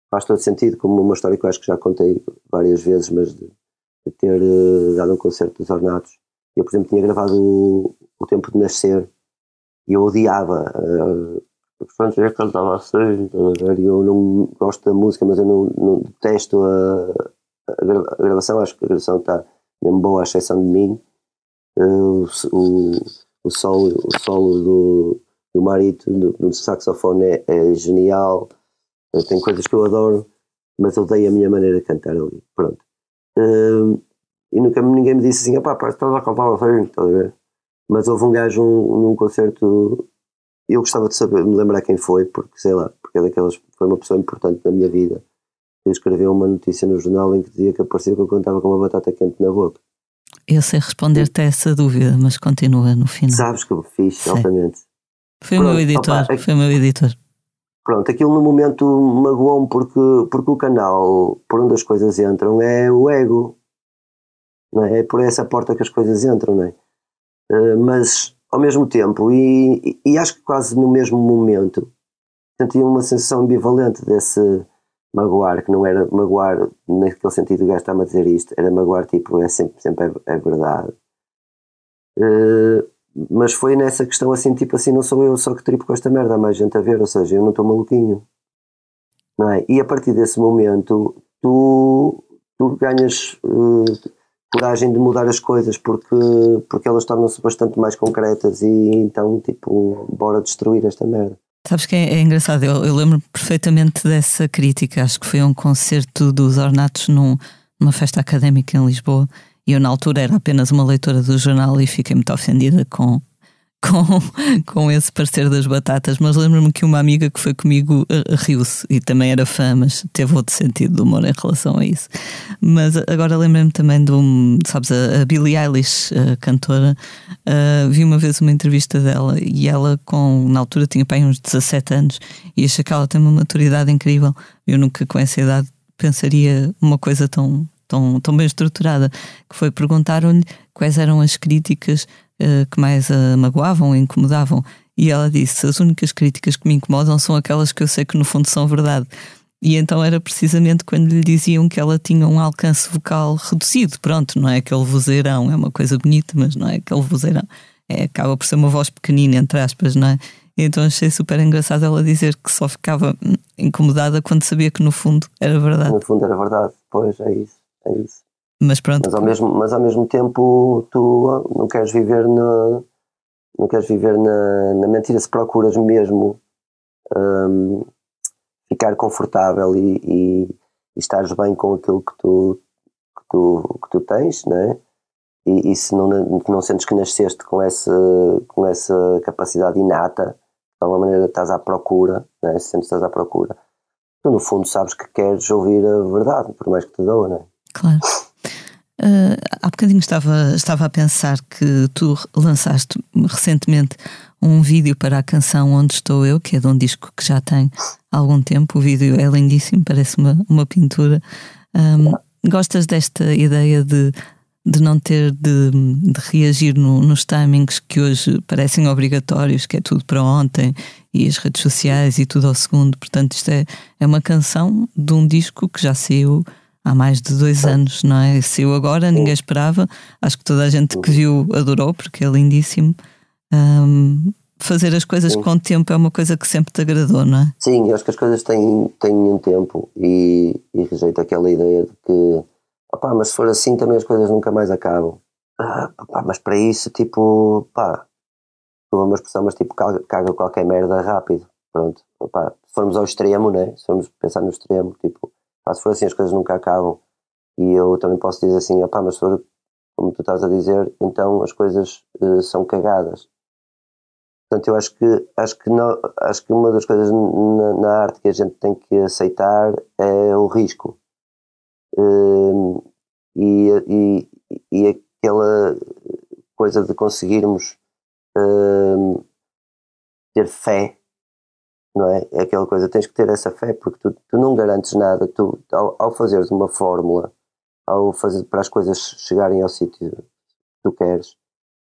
Speaker 2: faz todo sentido, como uma história que eu acho que já contei várias vezes, mas de, de ter uh, dado um concerto dos Ornatos. Eu, por exemplo, tinha gravado o, o Tempo de Nascer e eu odiava. Uh, Portanto, eu cantava assim, eu não gosto da música, mas eu não, não detesto a, a, gravação. Acho que a gravação está mesmo boa, à exceção de mim. Uh, o, o, solo, o solo do, do Marito, do, saxofone, é, é genial tem coisas que eu adoro, mas odeio a minha maneira de cantar ali. Pronto. Uh, e nunca ninguém me disse assim, pá, pá, estás a cantar assim, estás a ver? Mas houve um gajo um, num concerto, eu gostava de saber, me lembrar quem foi, porque sei lá, porque é daquelas, foi uma pessoa importante na minha vida. Ele escreveu uma notícia no jornal em que dizia que apareceu que eu cantava com uma batata quente na boca.
Speaker 1: Eu sei responder-te a essa dúvida, mas continua no final.
Speaker 2: Sabes que eu fiz, altamente.
Speaker 1: Foi o meu editor, opa, foi o meu editor.
Speaker 2: Pronto, aquilo no momento magoou-me porque, porque o canal por onde as coisas entram é o ego. Não é? é por essa porta que as coisas entram, não é? Uh, mas ao mesmo tempo, e, e, acho que quase no mesmo momento, senti uma sensação ambivalente desse magoar, que não era magoar naquele sentido, o gajo a dizer isto, era magoar tipo, é sempre, sempre é, é verdade. Uh, mas foi nessa questão assim, tipo assim, não sou eu só que tripo com esta merda, há mais gente a ver, ou seja, eu não estou maluquinho. Não é? E a partir desse momento, tu, tu ganhas uh, coragem de mudar as coisas porque, porque elas tornam-se bastante mais concretas e então, tipo, bora destruir esta merda.
Speaker 1: Sabes que é, é engraçado, eu, eu lembro perfeitamente dessa crítica, acho que foi um concerto dos Ornatos num, numa festa académica em Lisboa. E eu, na altura, era apenas uma leitora do jornal e fiquei muito ofendida com, com, com esse parecer das batatas. Mas lembro-me que uma amiga que foi comigo uh, riu-se e também era fã, mas teve outro sentido de humor em relação a isso. Mas agora lembro-me também de um, sabes, a, Billie Eilish, a cantora, uh, vi uma vez uma entrevista dela e ela, com, na altura, tinha pai uns 17 anos e achei que ela tem uma maturidade incrível. Eu nunca, com essa idade, pensaria uma coisa tão tão, tão bem estruturada, que foi perguntaram-lhe quais eram as críticas que mais a magoavam ou incomodavam. E ela disse: As únicas críticas que me incomodam são aquelas que eu sei que no fundo são verdade. E então era precisamente quando lhe diziam que ela tinha um alcance vocal reduzido. Pronto, não é aquele vozeirão, é uma coisa bonita, mas não é aquele vozeirão. É, acaba por ser uma voz pequenina, entre aspas, não é? E então achei super engraçado ela dizer que só ficava incomodada quando sabia que no fundo era verdade.
Speaker 2: No fundo era verdade, pois é isso, é isso.
Speaker 1: Mas pronto.
Speaker 2: Mas ao mesmo, mas ao mesmo tempo tu não queres viver na, não queres viver na, na mentira se procuras mesmo hum, ficar confortável e, e, e estares bem com aquilo que tu, que tu, que tu tens, né? E, e se não, não sentes que nasceste com essa, com essa capacidade inata, de alguma maneira estás à procura, né? se sentes estás à procura, tu no fundo sabes que queres ouvir a verdade, por mais que te doa, né?
Speaker 1: Claro. Uh, há bocadinho estava, estava a pensar que tu lançaste recentemente um vídeo para a canção Onde Estou Eu, que é de um disco que já tem algum tempo. O vídeo é lindíssimo, parece uma, uma pintura. Um, gostas desta ideia de, de não ter de, de reagir no, nos timings que hoje parecem obrigatórios, que é tudo para ontem, e as redes sociais e tudo ao segundo? Portanto, isto é, é uma canção de um disco que já saiu há mais de dois anos, não é? Saiu agora, ninguém esperava. Acho que toda a gente que viu adorou, porque é lindíssimo. Um, fazer as coisas Sim. com tempo é uma coisa que sempre te agradou, não é?
Speaker 2: Sim, eu acho que as coisas têm, têm um tempo e, e rejeito aquela ideia de que, opá, mas se for assim também as coisas nunca mais acabam. Ah, opá, mas para isso, tipo, pá, uma expressão, mas tipo, caga, caga qualquer merda rápido. Pronto, opá, se formos ao extremo, né? Se formos pensar no extremo, tipo, Pá, se for assim, as coisas nunca acabam. E eu também posso dizer assim, opá, mas se for como tu estás a dizer, então as coisas uh, são cagadas. Portanto, eu acho que, acho que, não, acho que uma das coisas na, na, arte que a gente tem que aceitar é o risco. Uh, e, e, e aquela coisa de conseguirmos uh, ter fé não é? É aquela coisa, tens que ter essa fé porque tu, tu não garantes nada. Tu, ao, ao fazeres uma fórmula, ao fazer para as coisas chegarem ao sítio que tu queres,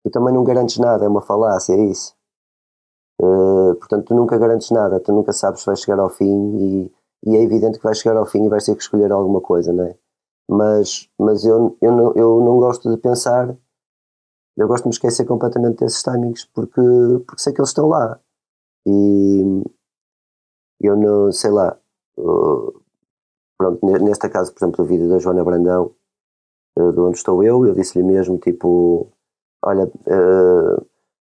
Speaker 2: tu também não garantes nada, é uma falácia, é isso. Uh, portanto, tu nunca garantes nada, tu nunca sabes se vai chegar ao fim e, e, é evidente que vai chegar ao fim e vais ter que escolher alguma coisa, não é? Mas, mas eu, eu, não, eu não gosto de pensar, eu gosto de me esquecer completamente desses timings porque, porque sei que eles estão lá. E, eu não, sei lá, uh, pronto, neste caso, por exemplo, do vídeo da Joana Brandão, uh, de onde estou eu, eu disse-lhe mesmo, tipo, olha, uh,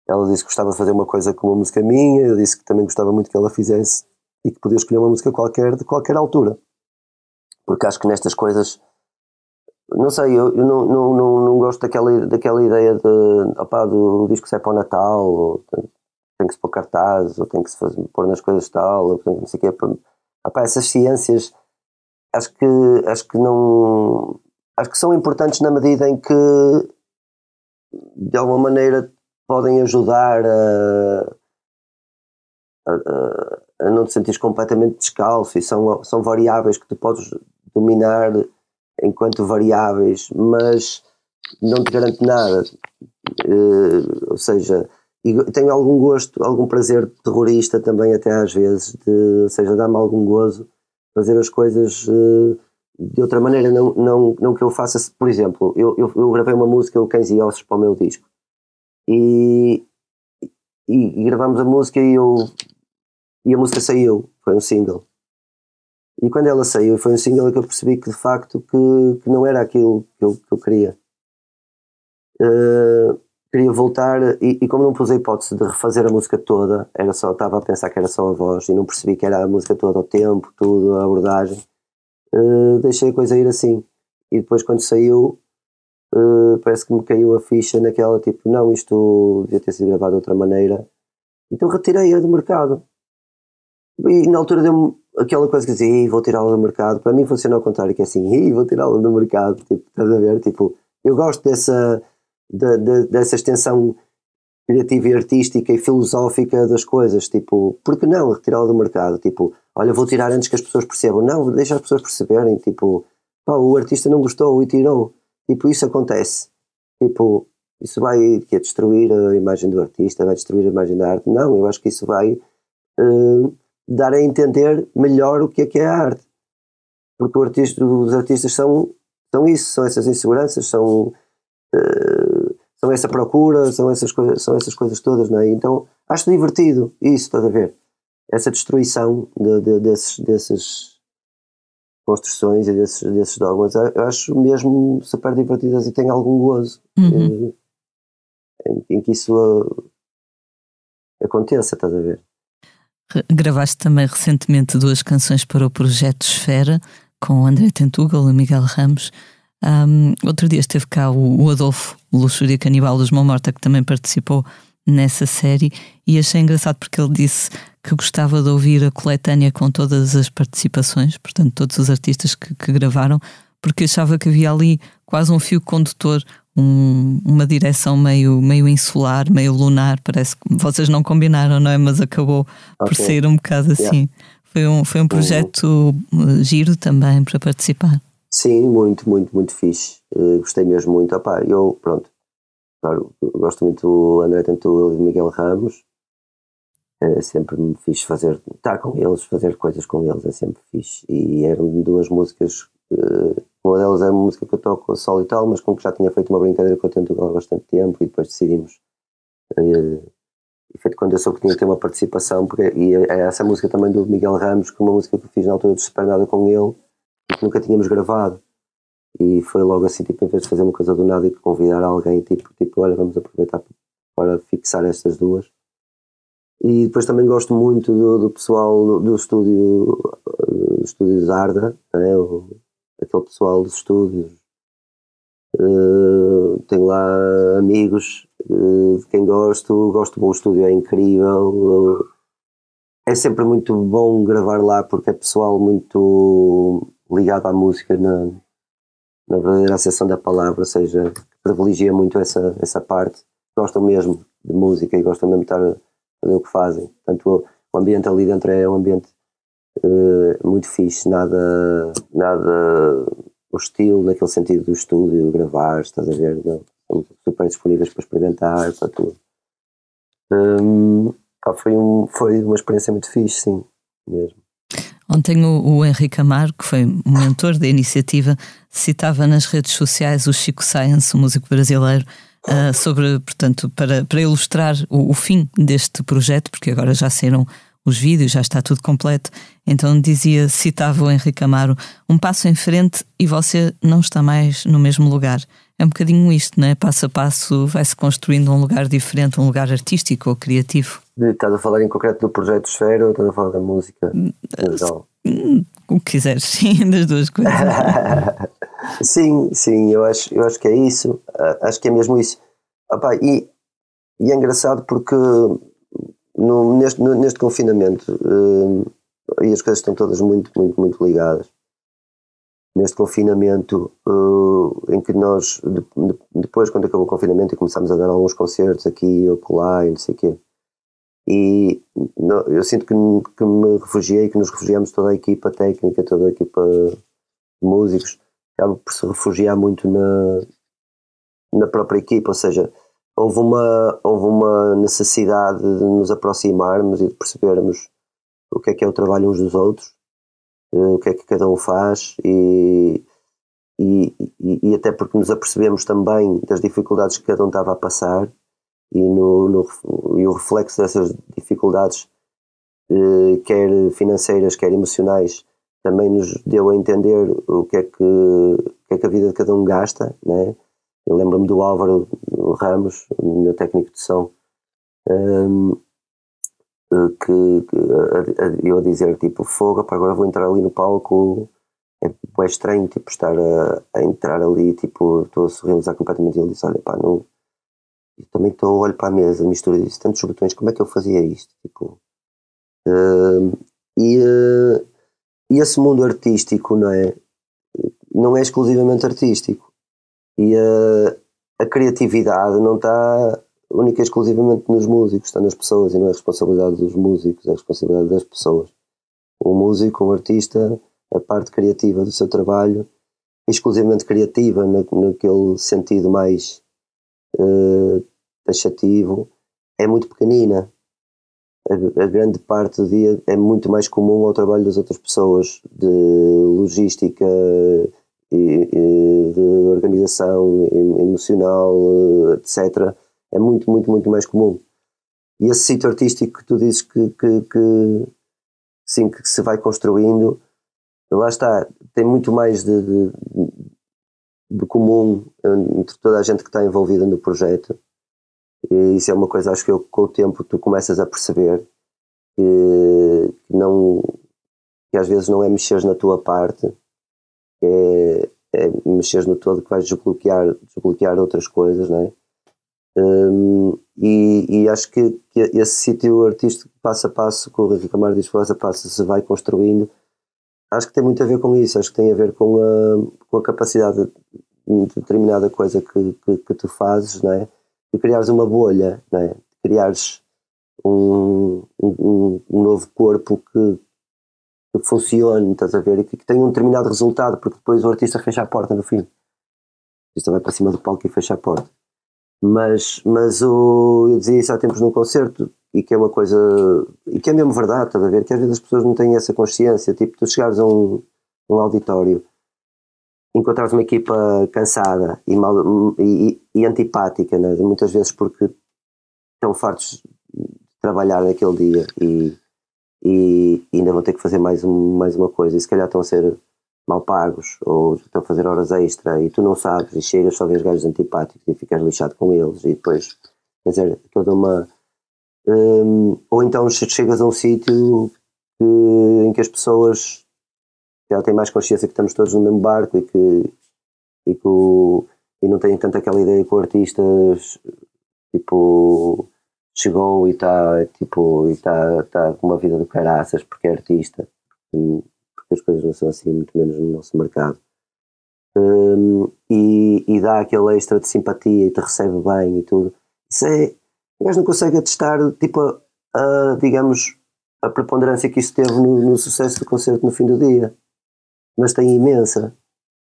Speaker 2: ela disse que gostava de fazer uma coisa com uma música minha, eu disse que também gostava muito que ela fizesse e que podia escolher uma música qualquer, de qualquer altura. Porque acho que nestas coisas, não sei, eu, eu não, não, não, não, gosto daquela, daquela ideia de, opá, do disco sai para o Natal, ou, tem que se pôr cartaz, ou tem que se fazer, pôr nas coisas tal, ou tem que não sei o quê. Opa, essas ciências acho que, acho que não. Acho que são importantes na medida em que de alguma maneira podem ajudar a, a, a não te sentir completamente descalço e são, são variáveis que tu podes dominar enquanto variáveis, mas não te garante nada. Uh, ou seja, e tenho algum gosto, algum prazer terrorista também, até às vezes, de, ou seja, dá-me algum gozo fazer as coisas uh, de outra maneira, não, não, não que eu faça, por exemplo, eu, eu, eu gravei uma música, o Cães e Ossos, para o meu disco, e, e, e gravamos a música e eu e a música saiu, foi um single. E quando ela saiu, foi um single que eu percebi que de facto que, que não era aquilo que eu, que eu queria. Uh, queria voltar e, e, como não pus a hipótese de refazer a música toda, era só, estava a pensar que era só a voz e não percebi que era a música toda, o tempo, tudo, a abordagem, uh, deixei a coisa ir assim. E depois quando saiu, uh, parece que me caiu a ficha naquela tipo, não, isto devia ter sido gravado de outra maneira. Então retirei-a do mercado. E na altura deu-me aquela coisa que dizia, vou tirá-la do mercado. Para mim funciona ao contrário, que é assim, vou tirá-la do mercado. Tipo, estás a ver? Tipo, eu gosto dessa de, de, dessa extensão criativa e artística e filosófica das coisas, tipo, por que não retirá-la do mercado? Tipo, olha, vou tirar antes que as pessoas percebam. Não, deixa as pessoas perceberem, tipo, pá, o artista não gostou e tirou. Tipo, isso acontece. Tipo, isso vai que é destruir a imagem do artista, vai destruir a imagem da arte. Não, eu acho que isso vai uh, dar a entender melhor o que é que é a arte. Porque artista, os artistas são, são isso, são essas inseguranças, são, uh, são essa procura, são essas, coisas, são essas coisas todas, não é? Então acho divertido isso, estás a ver? Essa destruição de, de, desses, desses construções e desses, desses dogmas, eu acho mesmo super divertidas e tenho algum gozo uhum. Eh, em, em, que isso aconteça, estás a ver?
Speaker 1: Gravaste também recentemente duas canções para o projeto Esfera, com o André Tentugal e Miguel Ramos. Um, outro dia esteve cá o, o Adolfo, Luxúria Canibal dos Mão Morta, que também participou nessa série, e achei engraçado porque ele disse que gostava de ouvir a coletânea com todas as participações, portanto, todos os artistas que, que gravaram, porque achava que havia ali quase um fio condutor, um, uma direção meio, meio insular, meio lunar. Parece que vocês não combinaram, não é? Mas acabou okay. por sair um bocado assim. Yeah. Foi um, foi um projeto uhum. giro também para participar.
Speaker 2: Sim, muito, muito, muito fixe. Uh, gostei mesmo muito. Opa, eu, pronto, claro, gosto muito do André Tentu e do Miguel Ramos. É sempre me fiz fazer, estar com eles, fazer coisas com eles, é sempre fixe. E eram duas músicas, uh, uma delas é uma música que eu toco solo e tal, mas com que já tinha feito uma brincadeira com o Tento há bastante tempo e depois decidimos. Uh, e feito quando eu soube que tinha que ter uma participação, porque, e é essa música também do Miguel Ramos, que é uma música que eu fiz na altura do Super Nada com ele e que nunca tínhamos gravado. E foi logo assim, tipo, em vez de fazer uma coisa do nada e convidar alguém, tipo, tipo olha, vamos aproveitar para fixar estas duas. E depois também gosto muito do, do pessoal do, do estúdio, do estúdio Zarda, né? o, aquele pessoal dos estúdios. Uh, tenho lá amigos uh, de quem gosto, gosto do estúdio, é incrível. Uh, é sempre muito bom gravar lá porque é pessoal muito ligado à música na, na verdadeira acessão da palavra, ou seja, privilegia muito essa, essa parte. Gostam mesmo de música e gostam mesmo de estar a fazer o que fazem. Portanto, o ambiente ali dentro é um ambiente uh, muito fixe, nada, nada hostil naquele sentido do estúdio, gravar, estás a ver? São super disponíveis para experimentar, para tudo. Um, foi, um, foi uma experiência muito fixe, sim, mesmo.
Speaker 1: Ontem o, o Henrique Amaro, que foi mentor da iniciativa, citava nas redes sociais o Chico Science, o músico brasileiro, uh, sobre, portanto, para, para ilustrar o, o, fim deste projeto, porque agora já saíram os vídeos, já está tudo completo. Então dizia, citava o Henrique Amaro, um passo em frente e você não está mais no mesmo lugar. É um bocadinho isto, não é? Passo a passo vai-se construindo um lugar diferente, um lugar artístico ou criativo.
Speaker 2: Estás a falar em concreto do projeto Esfera ou estás a falar da música?
Speaker 1: Hum, o que quiseres, sim, das duas coisas.
Speaker 2: sim, sim, eu acho, eu acho que é isso. Acho que é mesmo isso. Opa, e, e é engraçado porque no, neste, no, neste confinamento uh, e as coisas estão todas muito, muito, muito ligadas. Neste confinamento uh, em que nós, de, de, depois, quando acabou o confinamento, e começámos a dar alguns concertos aqui e lá e não sei o quê. E eu sinto que, que me refugiei, que nos refugiamos toda a equipa técnica, toda a equipa de músicos, acaba por se refugiar muito na, na própria equipa, ou seja, houve uma, houve uma necessidade de nos aproximarmos e de percebermos o que é que é o trabalho uns dos outros, o que é que cada um faz e, e, e, e até porque nos apercebemos também das dificuldades que cada um estava a passar e, no, no, e o reflexo dessas dificuldades, eh, quer financeiras, quer emocionais, também nos deu a entender o que é que, o que, é que a vida de cada um gasta. Né? Eu lembro-me do Álvaro Ramos, meu técnico de som, um, ehm, que, que a, eu a dizer tipo fogo, pá, agora vou entrar ali no palco é, é estranho tipo estar a, a entrar ali tipo estou a sorrir completamente e ele disse olha pá não e também estou, olho para a mesa, mistura disso, tantos botões, como é que eu fazia isto? Tipo, uh, e, uh, e esse mundo artístico, não é? Não é exclusivamente artístico. E uh, a criatividade não está única e exclusivamente nos músicos, está nas pessoas e não é responsabilidade dos músicos, é responsabilidade das pessoas. Um músico, um artista, a parte criativa do seu trabalho exclusivamente criativa, na, naquele sentido mais uh, taxativo, é muito pequenina. A, a, grande parte do dia é muito mais comum ao trabalho das outras pessoas, de logística, e, e de organização emocional, etc. É muito, muito, muito mais comum. E esse sítio artístico que tu dizes que, que, que sim, que se vai construindo, lá está, tem muito mais de, de, de comum entre toda a gente que está envolvida no projeto. E isso é uma coisa, acho que eu, com o tempo tu começas a perceber que, não que às vezes não é mexer na tua parte, é, é mexer no todo que vais desbloquear, desbloquear outras coisas, não é? Um, e, e, acho que, que esse sítio artístico, passo a passo, que o Henrique Amar diz, passo a passo, se vai construindo, acho que tem muito a ver com isso, acho que tem a ver com a, com a capacidade de determinada coisa que, que, que tu fazes, não é? de criares uma bolha, não é? de criares um, um, um novo corpo que, que, funcione, estás a ver, e que, que tenha um determinado resultado, porque depois o artista fecha a porta no fim. O artista vai para cima do palco e fecha a porta. Mas, mas o, eu dizia isso há tempos num concerto, e que é uma coisa, e que é mesmo verdade, estás a ver, que às vezes as pessoas não têm essa consciência, tipo, tu chegares a um, um auditório, encontrares uma equipa cansada e, mal, e, e antipática, né? muitas vezes porque estão fartos de trabalhar naquele dia e, e, e ainda vão ter que fazer mais, um, mais uma coisa, e se calhar estão a ser mal pagos ou estão a fazer horas extra e tu não sabes e chegas só vês gajos antipáticos e ficas lixado com eles e depois quer dizer toda uma um, ou então chegas a um sítio em que as pessoas já têm mais consciência que estamos todos no mesmo barco e que, e, que o, e não têm tanto aquela ideia que o artista tipo chegou e está tipo, e está tá com uma vida de caraças porque é artista porque as coisas não são assim, muito menos no nosso mercado. Um, e, e, dá aquele extra de simpatia e te recebe bem e tudo. Isso é. O gajo não consegue atestar, tipo, a, a, digamos, a preponderância que isso teve no, no, sucesso do concerto no fim do dia. Mas tem imensa.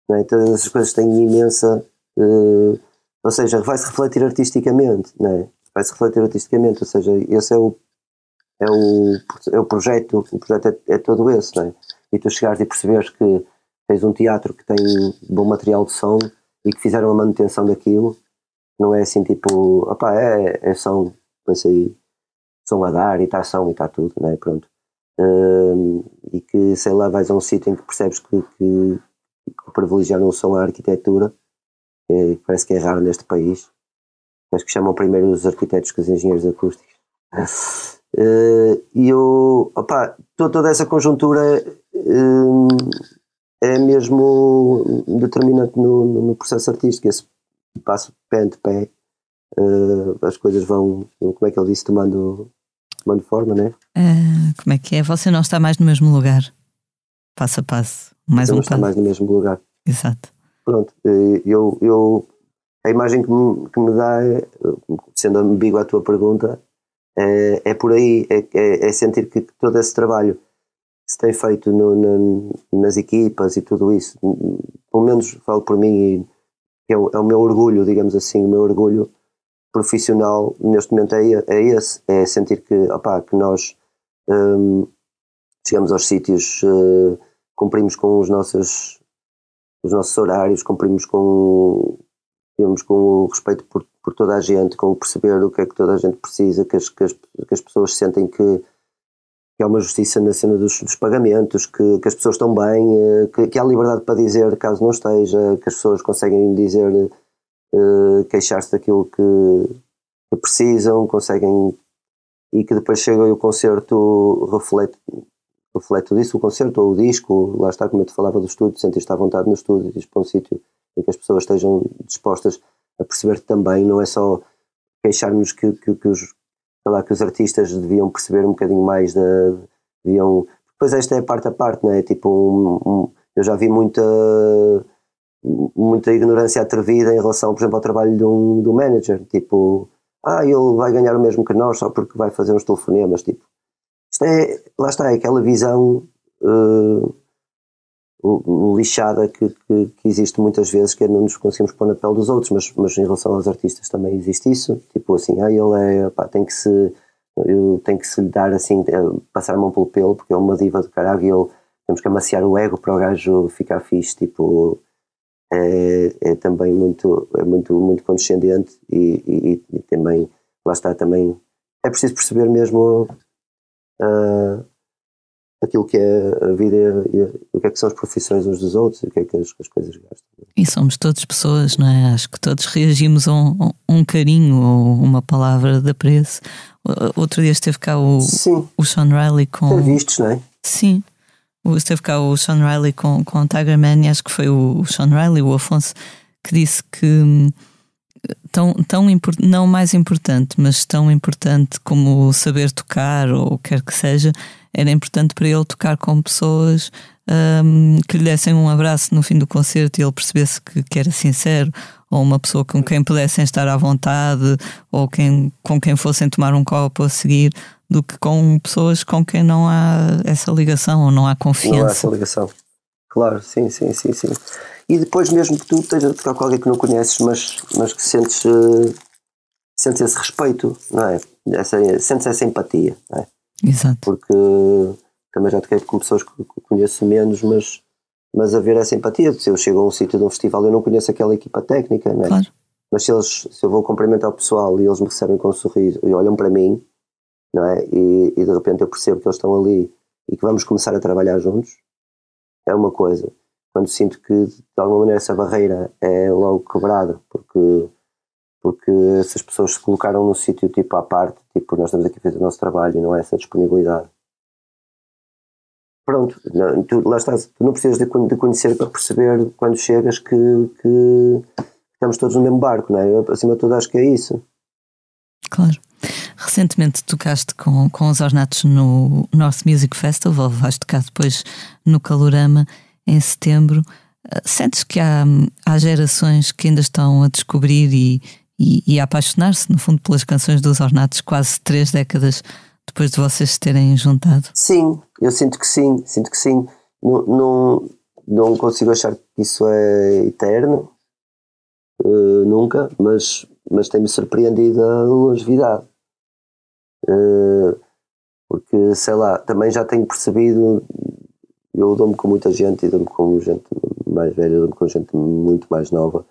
Speaker 2: Não é? Todas essas coisas têm imensa. Uh, ou seja, vai-se refletir artisticamente, não é? Vai-se refletir artisticamente, ou seja, esse é o, é o, é o projeto, o projeto é, é todo esse? E tu chegares e perceberes que tens um teatro que tem bom material de som e que fizeram a manutenção daquilo, não é assim tipo, opá, é, é som, pensa aí, som a dar e está som e está tudo, não é? Pronto. Um, e que, sei lá, vais a um sítio em que percebes que, que, que privilegiaram o som à arquitetura, que parece que é raro neste país. Acho que chamam primeiro os arquitetos que os engenheiros acústicos. Uh, e eu, opá, toda essa conjuntura uh, é mesmo determinante no, no, processo artístico. Esse passo pé ante pé, uh, as coisas vão, como é que ele disse, tomando, tomando forma, né?
Speaker 1: como é que é? Você não está mais no mesmo lugar, passo a passo, mais
Speaker 2: Você
Speaker 1: um
Speaker 2: não está mais no mesmo lugar.
Speaker 1: Exato.
Speaker 2: Pronto, eu, eu a imagem que me, que me dá, sendo ambíguo à tua pergunta, é, é por aí, é, é, é, sentir que todo esse trabalho se tem feito no, na, nas equipas e tudo isso, pelo menos falo por mim, e é o, é o meu orgulho, digamos assim, o meu orgulho profissional neste momento é, é esse, é sentir que, opa, que nós um, chegamos aos sítios, uh, cumprimos com os nossos, os nossos horários, cumprimos com, digamos, com o respeito por por toda a gente, com perceber o que é que toda a gente precisa, que as, que as, que as pessoas sentem que, que há uma justiça na cena dos, dos pagamentos, que, que, as pessoas estão bem, eh, que, que, há liberdade para dizer caso não esteja, que as pessoas conseguem dizer, uh, queixar-se daquilo que, que, precisam, conseguem e que depois chega e o concerto reflete, reflete tudo isso, o concerto ou o disco, lá está como eu te falava do estúdio, sentiste à vontade no estúdio, diz para um sítio em que as pessoas estejam dispostas a perceber também não é só queixarmos que, que, que, os, lá, que os artistas deviam perceber um bocadinho mais da. deviam. Depois esta é a parte a parte, não é? Tipo, um, um, eu já vi muita muita ignorância atrevida em relação, por exemplo, ao trabalho de um, do manager, tipo, ah, ele vai ganhar o mesmo que nós só porque vai fazer uns telefonemas, tipo, isto é, lá está, é aquela visão uh, lixada que, que, que, existe muitas vezes, que é não nos conseguimos pôr na pele dos outros, mas, mas em relação aos artistas também existe isso, tipo assim, ah, ele é, pá, tem que se, tenho que se lhe dar assim, eh, passar a mão pelo pelo, porque é uma diva de caralho e ele, temos que amaciar o ego para o gajo ficar fixe, tipo, é, é também muito, é muito, muito condescendente e, e, e, também, lá está também, é preciso perceber mesmo uh, aquilo que é a vida e, o que é que são as profissões uns dos outros e o que é que as, as coisas gastam.
Speaker 1: E somos todos pessoas, não é? Acho que todos reagimos a um, um carinho ou uma palavra de apreço. Outro dia esteve cá o, Sim. o Sean Riley com.
Speaker 2: vistos, não é?
Speaker 1: Sim. Esteve cá o Sean Riley com, com o Tiger Man e acho que foi o Sean Riley, o Afonso, que disse que hum, tão, tão não mais importante, mas tão importante como saber tocar ou quer que seja, era importante para ele tocar com pessoas um, que lhe dessem um abraço no fim do concerto e ele percebesse que, que, era sincero, ou uma pessoa com quem pudessem estar à vontade, ou quem, com quem fossem tomar um copo a seguir, do que com pessoas com quem não há essa ligação ou não há confiança. Não há
Speaker 2: essa ligação. Claro, sim, sim, sim, sim. E depois mesmo que tu estejas a tocar com alguém que não conheces, mas, mas que sentes, uh, sentes esse respeito, não é? Essa, sentes essa empatia, não é?
Speaker 1: Exato.
Speaker 2: Porque também já toquei com pessoas que conheço menos, mas, mas haver essa empatia. Se eu chego a um sítio de um festival, eu não conheço aquela equipa técnica, não é?
Speaker 1: Claro.
Speaker 2: Mas se, eles, se eu vou cumprimentar o pessoal e eles me recebem com um sorriso e olham para mim, não é? E, e de repente eu percebo que eles estão ali e que vamos começar a trabalhar juntos, é uma coisa. Quando sinto que de alguma maneira essa barreira é logo quebrada, porque porque essas pessoas se colocaram num sítio tipo à parte, tipo nós estamos aqui a fazer o nosso trabalho e não há essa disponibilidade. Pronto, não, tu, lá estás, tu não precisas de, de, conhecer para perceber quando chegas que, que, estamos todos no mesmo barco, não é? Eu, acima de tudo acho que é isso.
Speaker 1: Claro. Recentemente tocaste com, com os Ornatos no North Music Festival, vais tocar depois no Calorama em setembro. Eh, sentes que há, há gerações que ainda estão a descobrir e, e, e a apaixonar-se, no fundo, pelas canções dos Ornatos quase três décadas depois de vocês se terem juntado?
Speaker 2: Sim, eu sinto que sim, sinto que sim. Não, não, não consigo achar que isso é eterno, uh, nunca, mas, mas tem-me surpreendido a longevidade. Uh, porque, sei lá, também já tenho percebido, eu dou-me com muita gente dou-me com gente mais velha, dou-me com gente muito mais nova.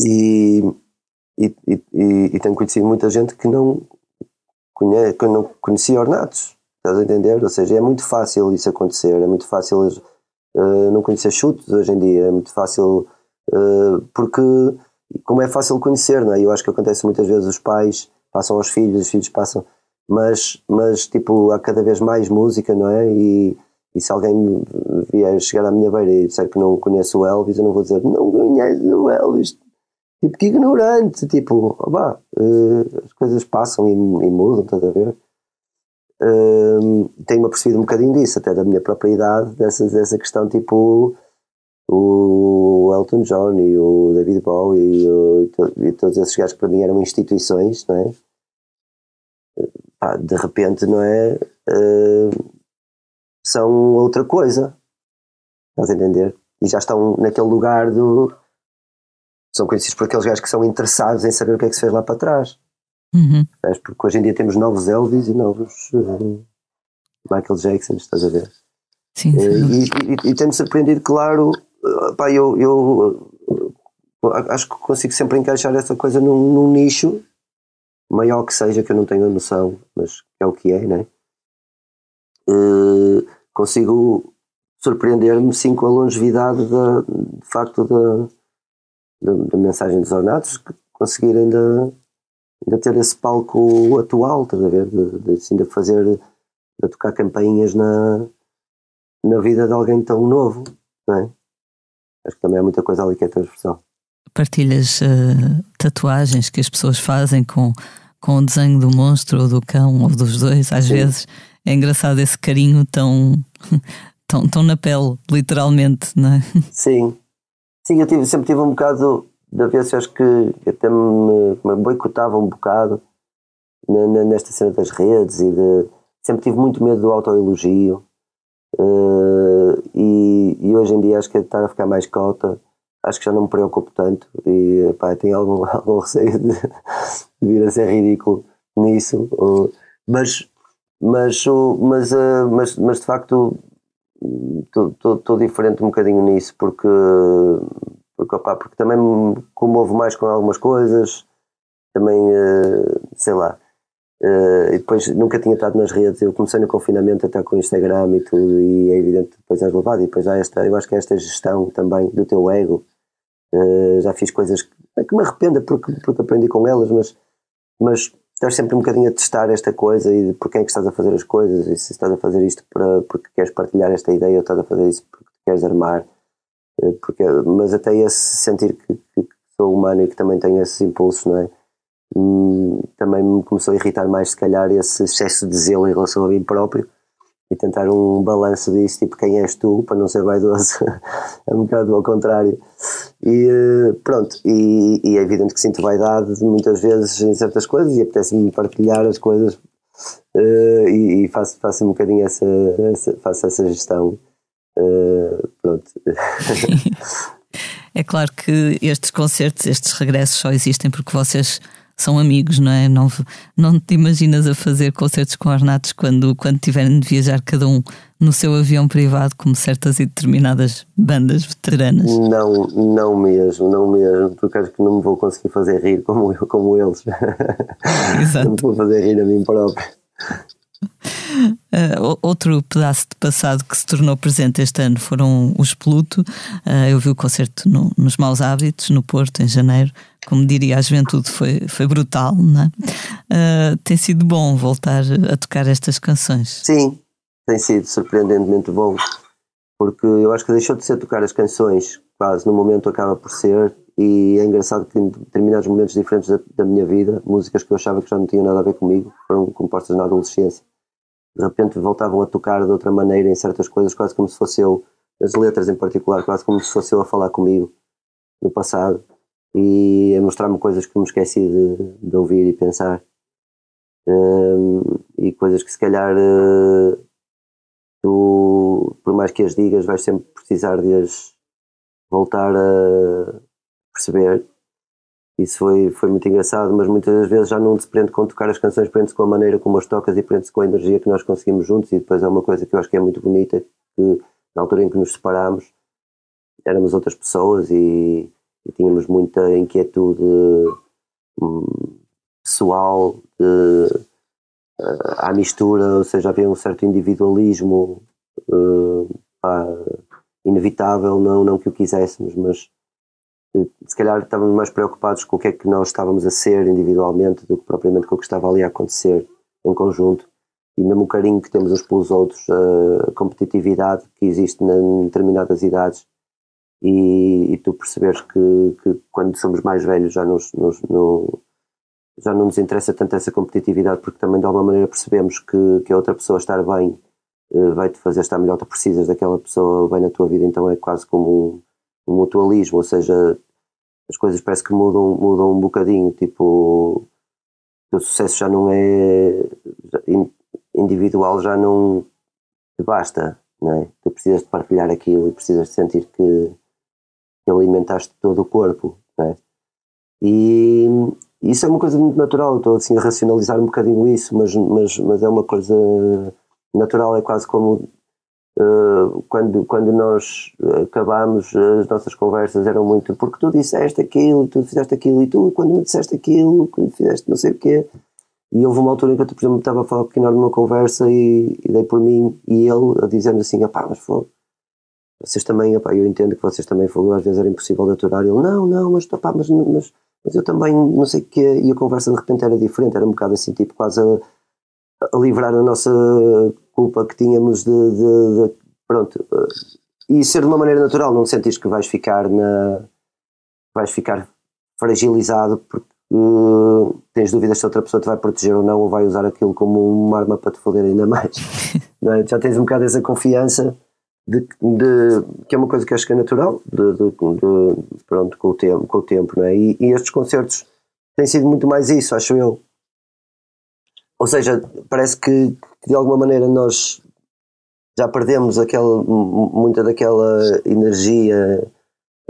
Speaker 2: E e, e, e, tenho conhecido muita gente que não, conhece, que não conhecia ornatos, estás a entender? Ou seja, é muito fácil isso acontecer, é muito fácil uh, não conhecer chutes hoje em dia, é muito fácil, uh, porque como é fácil conhecer, não é? Eu acho que acontece muitas vezes os pais passam aos filhos, os filhos passam, mas, mas tipo, há cada vez mais música, não é? E, e se alguém vier chegar à minha beira e disser que não conhece o Elvis, eu não vou dizer, não conhece o Elvis, tipo que ignorante, tipo, opá, uh, as coisas passam e, e mudam, estás a ver? Uh, tenho-me apercebido um bocadinho disso, até da minha própria idade, dessa, dessa questão, tipo, o Elton John e o David Bowie e, o, e, to, todos esses gajos que para mim eram instituições, não é? Pá, de repente, não é? Uh, são outra coisa, estás a entender? E já estão naquele lugar do são conhecidos por aqueles gajos que são interessados em saber o que é que se fez lá para trás.
Speaker 1: Uhum.
Speaker 2: Porque hoje em dia temos novos Elvis e novos uh, Michael Jackson, estás a ver?
Speaker 1: Sim, sim. Uh,
Speaker 2: e, e, e tem-me surpreendido, claro, uh, pá, eu, eu acho que consigo sempre encaixar essa coisa num, num, nicho, maior que seja, que eu não tenho a noção, mas é o que é, né? Consigo surpreender-me sim com a longevidade da, de facto da da, da mensagem dos ornatos, conseguir ainda, ainda ter esse palco atual, estás a ver? De, de, assim, de fazer, de tocar campainhas na, na vida de alguém tão novo, não é? Acho que também há muita coisa ali que é transversal.
Speaker 1: Partilhas uh, tatuagens que as pessoas fazem com, com o desenho do monstro ou do cão ou dos dois, às Sim. vezes. É engraçado esse carinho tão, tão, tão na pele, literalmente, não é?
Speaker 2: Sim, Sim, eu tive, sempre tive um bocado de acho que até me, me boicotava um bocado nesta cena das redes e de sempre tive muito medo do autoelogio Uh, e, e, hoje em dia acho que estar a ficar mais cota, acho que já não me preocupo tanto e pá, tenho algum, algum receio de, de, vir a ser ridículo nisso, uh, mas, mas, mas, mas, mas de facto estou diferente um bocadinho nisso porque, porque, opa, porque também me comovo mais com algumas coisas, também sei lá. Uh, e depois nunca tinha estado nas redes, eu comecei no confinamento até com o Instagram e tudo, e é evidente que depois és levado. E depois já esta, eu acho que esta gestão também do teu ego, já fiz coisas que, que me arrependo porque, porque aprendi com elas, mas, mas estás sempre um bocadinho a testar esta coisa e por quem é que estás a fazer as coisas, e se estás a fazer isto para, porque queres partilhar esta ideia ou estás a fazer isso porque queres armar. Uh, porque, mas até esse sentir que, que, que sou humano e que também tenho esses impulsos, não é? Hum, também me começou a irritar mais, se calhar, esse excesso de zelo em relação a mim próprio e tentar um balanço disso, tipo quem és tu, para não ser vaidoso, é um bocado ao contrário. E eh, pronto, e, e, é evidente que sinto vaidade muitas vezes em certas coisas e apetece-me partilhar as coisas uh, e, e, faço, faço um bocadinho essa, essa, faço essa gestão. Uh, pronto.
Speaker 1: é claro que estes concertos, estes regressos só existem porque vocês são amigos, não é? Não, não te imaginas a fazer concertos com ornatos quando, quando tiverem de viajar cada um no seu avião privado, como certas e determinadas bandas veteranas?
Speaker 2: Não, não mesmo, não mesmo, porque acho que não me vou conseguir fazer rir como, eu, como eles. Exato. Não me vou fazer rir a mim próprio.
Speaker 1: Uh, outro pedaço de passado que se tornou presente este ano foram os Pluto. Uh, eu vi o concerto no, nos Maus Hábitos, no Porto, em janeiro. Como diria a juventude, foi, foi brutal, não é? Uh, tem sido bom voltar a tocar estas canções.
Speaker 2: Sim, tem sido surpreendentemente bom, porque eu acho que deixou de ser tocar as canções, quase no momento acaba por ser, e é engraçado que em determinados momentos diferentes da, da minha vida, músicas que eu achava que já não tinham nada a ver comigo, foram compostas na adolescência de repente voltavam a tocar de outra maneira em certas coisas, quase como se fosse eu, as letras em particular, quase como se fosse eu a falar comigo no passado e a mostrar-me coisas que me esqueci de, de ouvir e pensar. Um, e coisas que se calhar uh, tu, por mais que as digas, vais sempre precisar de as voltar a perceber isso foi, foi muito engraçado, mas muitas das vezes já não se prende com tocar as canções, prende-se com a maneira como as tocas e prende-se com a energia que nós conseguimos juntos. E depois é uma coisa que eu acho que é muito bonita: que na altura em que nos separámos éramos outras pessoas e, e tínhamos muita inquietude hum, pessoal de, uh, à mistura, ou seja, havia um certo individualismo uh, pá, inevitável, não, não que o quiséssemos, mas se calhar estávamos mais preocupados com o que é que nós estávamos a ser individualmente do que propriamente com o que estava ali a acontecer em conjunto. E mesmo o carinho que temos uns pelos outros, a competitividade que existe em determinadas idades, e, e tu perceberes que, que, quando somos mais velhos já, nos, nos, no, já não nos interessa tanto essa competitividade, porque também de alguma maneira percebemos que, que a outra pessoa estar bem eh, vai-te fazer estar melhor, tu precisas daquela pessoa bem na tua vida, então é quase como um o mutualismo, ou seja, as coisas parece que mudam, mudam um bocadinho, tipo, o sucesso já não é individual, já não te basta, não é? Tu precisas de partilhar aquilo e precisas de sentir que, alimentaste todo o corpo, não é? E isso é uma coisa muito natural, estou assim a racionalizar um bocadinho isso, mas, mas, mas é uma coisa natural, é quase como Uh, quando, quando nós acabámos, as nossas conversas eram muito porque tu disseste aquilo, tu fizeste aquilo, e tu, quando me disseste aquilo, quando fizeste não sei o quê. E houve uma altura em que eu, por exemplo, estava a falar com o numa conversa e, e, dei por mim e ele a dizer-me assim: pá, mas foi. Vocês também, opá, eu entendo que vocês também foram, às vezes era impossível de aturar. Ele, não, não, mas, opá, mas, mas, mas eu também, não sei o quê. E a conversa de repente era diferente, era um bocado assim, tipo, quase a, a livrar a nossa culpa que tínhamos de, de, de, pronto e ser de uma maneira natural não sentires que vais ficar na vais ficar fragilizado porque uh, tens dúvidas se outra pessoa te vai proteger ou não ou vai usar aquilo como uma arma para te foder ainda mais é? já tens um bocado essa confiança de, de, que é uma coisa que acho que é natural de, de pronto com o tempo com o tempo é? e, e estes concertos têm sido muito mais isso acho eu ou seja, parece que, de alguma maneira nós já perdemos aquela, muita daquela energia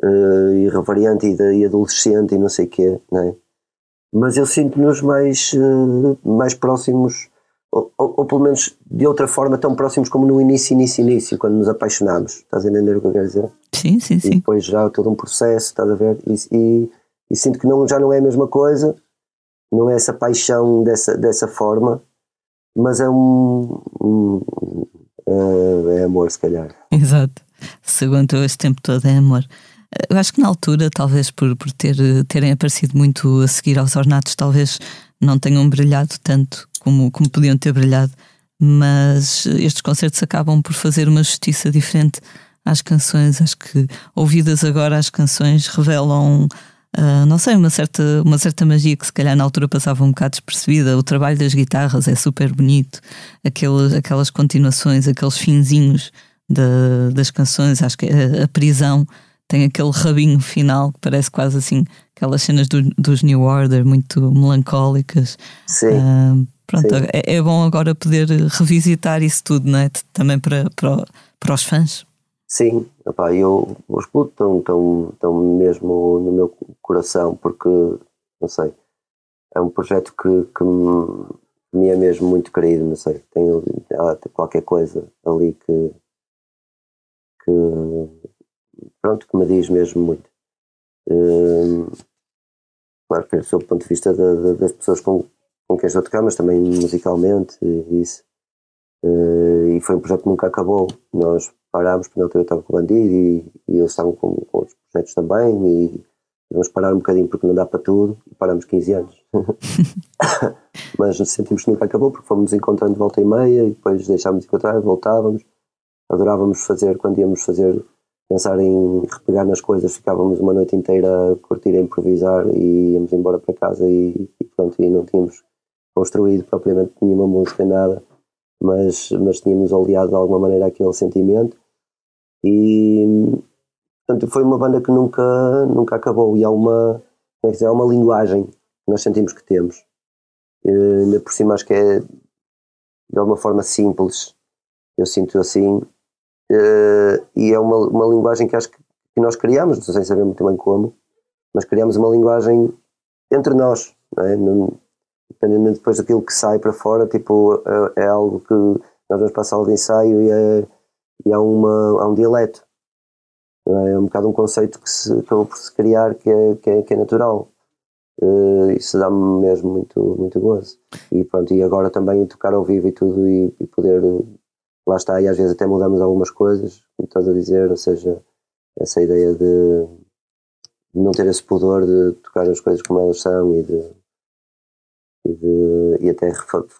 Speaker 2: uh, irreverente e, e, adolescente e não sei o quê, não é? Mas eu sinto-nos mais, uh, mais próximos, ou, ou, ou, pelo menos de outra forma, tão próximos como no início, início, início, quando nos apaixonámos. Estás a entender o que eu quero dizer?
Speaker 1: Sim, sim, sim.
Speaker 2: E depois já todo um processo, estás a ver? E, e, e sinto que não, já não é a mesma coisa, não é essa paixão dessa, dessa forma, mas é um, um é, é amor, se calhar.
Speaker 1: Exato. Se aguentou esse tempo todo, é amor. Eu acho que na altura, talvez por, por ter, terem aparecido muito a seguir aos ornatos, talvez não tenham brilhado tanto como, como podiam ter brilhado, mas estes concertos acabam por fazer uma justiça diferente às canções. Acho que ouvidas agora, as canções revelam Uh, não sei, uma certa, uma certa magia que se calhar na altura passava um bocado despercebida. O trabalho das guitarras é super bonito, aquelas, aquelas continuações, aqueles finzinhos de, das canções. Acho que a, a, prisão tem aquele rabinho final que parece quase assim aquelas cenas do, dos New Order, muito melancólicas.
Speaker 2: Sim. Uh,
Speaker 1: pronto, Sim. É, é, bom agora poder revisitar isso tudo, não é? Também para, para, para os fãs.
Speaker 2: Sim, epá, eu, os Pluto estão, estão, estão mesmo no meu coração, porque, não sei, é um projeto que, que me, é mesmo muito querido, não sei, tem, há qualquer coisa ali que, que, pronto, que me diz mesmo muito. Hum, claro que sob o ponto de vista das pessoas com, com quem estou a tocar, mas também musicalmente, isso. Uh, e foi um projeto que nunca acabou. Nós parámos, porque na altura eu estava com o Bandido e, e eles estavam com, com outros projetos também e vamos parar um bocadinho porque não dá para tudo e parámos 15 anos. Mas sentimos que nunca acabou porque fomos encontrando de volta e meia e depois deixámos de encontrar, voltávamos. Adorávamos fazer, quando íamos fazer, pensar em repegar nas coisas, ficávamos uma noite inteira a curtir, a improvisar e íamos embora para casa e, e pronto, e não tínhamos construído propriamente nenhuma música, nada mas, mas tínhamos oleado de alguma maneira aquele sentimento e portanto foi uma banda que nunca, nunca acabou e há uma, como é que dizer, há uma linguagem que nós sentimos que temos. E, ainda por cima acho que é de alguma forma simples, eu sinto assim, e é uma, uma linguagem que acho que, nós criamos, não sei saber muito bem como, mas criamos uma linguagem entre nós, não é? Independente depois daquilo que sai para fora, tipo, é, é algo que nós vamos para a sala de ensaio e, é, e há, uma, há um dialeto. É? é um bocado um conceito que se acabou por se criar que é, que é, que é natural. Uh, isso dá-me mesmo muito, muito gozo. E pronto, e agora também tocar ao vivo e tudo e, e, poder, lá está, e às vezes até mudamos algumas coisas, como estás a dizer, ou seja, essa ideia de, não ter esse pudor de tocar as coisas como elas são e de, e, de, e até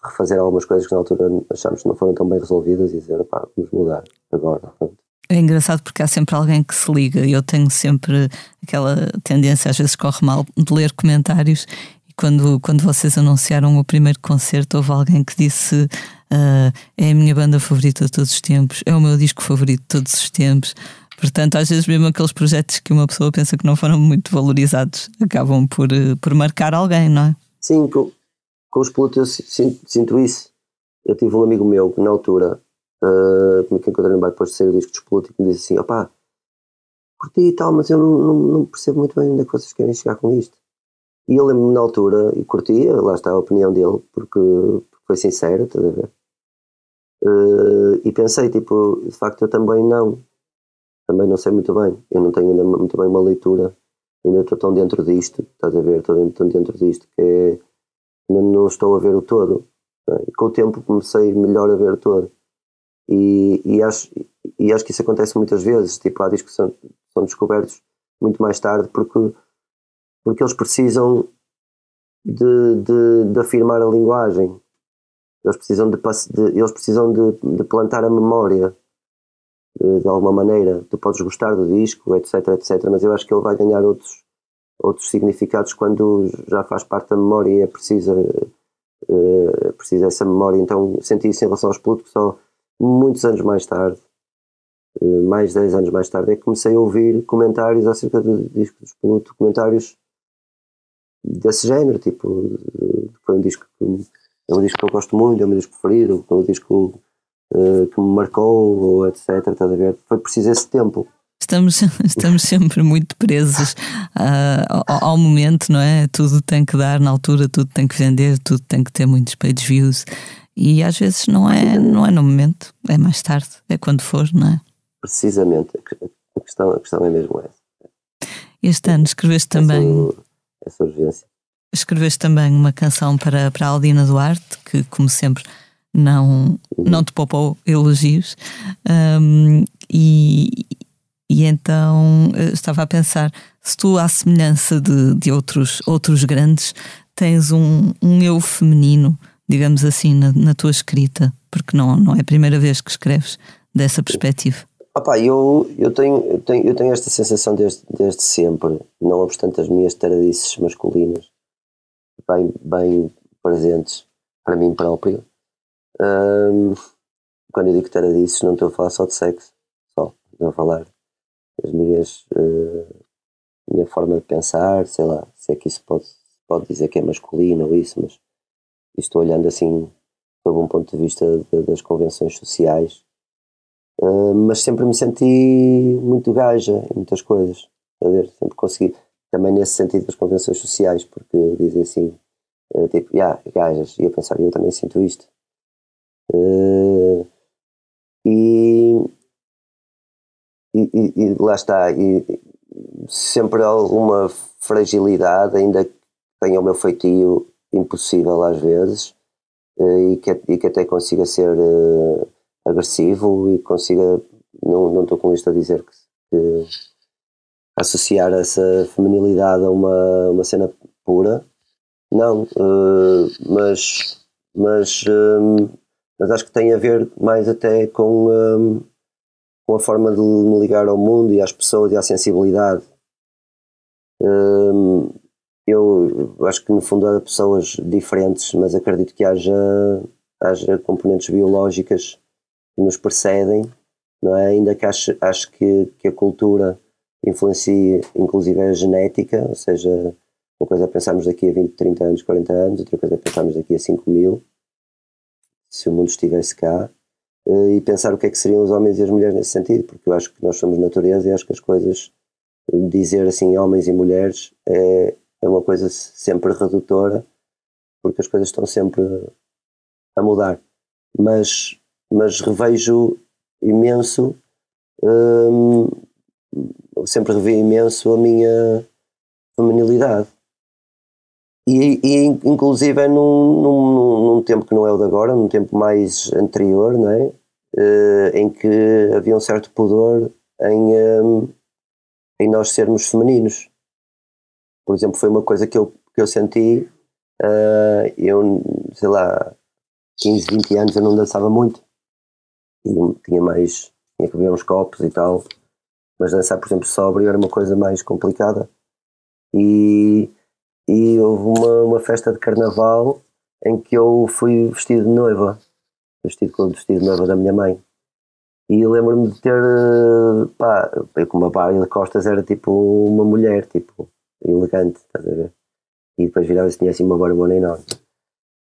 Speaker 2: refazer algumas coisas que na altura achámos que não foram tão bem resolvidas e dizer, pá, vamos mudar agora.
Speaker 1: É engraçado porque há sempre alguém que se liga e eu tenho sempre aquela tendência, às vezes corre mal, de ler comentários. E quando, quando vocês anunciaram o primeiro concerto, houve alguém que disse: uh, É a minha banda favorita de todos os tempos, é o meu disco favorito de todos os tempos. Portanto, às vezes, mesmo aqueles projetos que uma pessoa pensa que não foram muito valorizados acabam por, uh, por marcar alguém, não é?
Speaker 2: Sim, com os pilotos eu sinto, sinto, isso. Eu tive um amigo meu que na altura, uh, que encontrei no bar depois de sair o disco dos pilotos, que me disse assim: opá, curti e tal, mas eu não, não, não, percebo muito bem onde é que vocês querem chegar com isto. E eu lembro-me na altura, e curti, lá está a opinião dele, porque, porque foi sincera, estás a ver? Uh, e pensei, tipo, de facto eu também não. Também não sei muito bem. Eu não tenho ainda muito bem uma leitura. Ainda estou tão dentro disto, estás a ver? Estou tão dentro disto que é não estou a ver o todo. E com o tempo comecei melhor a ver o todo. E, e, acho, e acho que isso acontece muitas vezes. Tipo, há discos que são, são descobertos muito mais tarde porque, porque eles precisam de, de, de afirmar a linguagem. Eles precisam de, de eles precisam de, de plantar a memória de, alguma maneira. Tu podes gostar do disco, etc, etc, mas eu acho que ele vai ganhar outros, outros significados quando já faz parte da memória e é preciso, uh, precisa essa memória. Então senti isso em relação aos Pluto só muitos anos mais tarde, uh, mais de 10 anos mais tarde, é que comecei a ouvir comentários acerca do disco dos Pluto, comentários desse género, tipo, foi um disco que é um disco que eu gosto muito, é o meu disco preferido, é um disco uh, que me marcou, etc. Estás a ver? Foi preciso esse tempo.
Speaker 1: Estamos, estamos sempre muito presos uh, ao, ao, momento, não é? Tudo tem que dar na altura, tudo tem que vender, tudo tem que ter muitos page views. E às vezes não é, não é no momento, é mais tarde, é quando for, não é?
Speaker 2: Precisamente, a questão, a questão é mesmo essa.
Speaker 1: Este ano escreveste também.
Speaker 2: Essa, essa urgência.
Speaker 1: Escreveste também uma canção para, para a Aldina Duarte, que, como sempre, não, não te poupou elogios. Um, e, e então eh, estava a pensar: se tu, à semelhança de, de outros, outros grandes, tens um, um eu feminino, digamos assim, na, na tua escrita, porque não, não é a primeira vez que escreves dessa perspectiva.
Speaker 2: Opa, eu, eu, tenho, eu, tenho, eu tenho esta sensação desde, desde sempre, não obstante as minhas taradices masculinas, bem, bem presentes para mim próprio. Um, quando eu digo taradices, não estou a falar só de sexo, só, estou a falar as minhas uh, minha forma de pensar, sei lá, se é que isso pode, pode dizer que é masculino ou isso, mas estou olhando assim sob um ponto de vista de, das convenções sociais, uh, mas sempre me senti muito gaja em muitas coisas, a ver, sempre consegui, também nesse sentido das convenções sociais, porque dizem assim, uh, tipo, yeah, gajas, e eu pensar, eu também sinto isto. Uh, e e, e, lá está, e, sempre alguma fragilidade, ainda que tenha o meu feitio impossível às vezes, eh, e que, e que até consiga ser uh, agressivo e consiga, não, não estou com isto a dizer que, que associar essa feminilidade a uma, uma cena pura, não, uh, mas, mas, um, mas acho que tem a ver mais até com um, com a forma de me ligar ao mundo e às pessoas e à sensibilidade. Hum, eu acho que no fundo há pessoas diferentes, mas acredito que haja, haja componentes biológicas que nos precedem, não é? ainda que acho, acho que, que a cultura influencia inclusive a genética, ou seja, uma coisa é pensarmos daqui a 20, 30 anos, 40 anos, outra coisa é pensarmos daqui a 5 mil, se o mundo estivesse cá, eh, e pensar o que é que seriam os homens e as mulheres nesse sentido, porque eu acho que nós somos natureza e acho que as coisas, dizer assim homens e mulheres, é, é uma coisa sempre redutora, porque as coisas estão sempre a mudar. Mas, mas revejo imenso, hum, sempre revi imenso a minha feminilidade. E, e inclusive é num, num, num, tempo que não é o de agora, num tempo mais anterior, não é? Uh, em que havia um certo pudor em, um, em nós sermos femininos. Por exemplo, foi uma coisa que eu, que eu senti, uh, eu, sei lá, 15, 20 anos eu não dançava muito. E tinha mais, tinha que beber uns copos e tal. Mas dançar, por exemplo, sóbrio era uma coisa mais complicada. E e houve uma, uma festa de carnaval em que eu fui vestido de noiva, vestido com o vestido de noiva da minha mãe. E lembro-me de ter, pá, eu com uma barra de costas era tipo uma mulher, tipo, elegante, estás a ver? E depois virava-se tinha assim uma barbona enorme.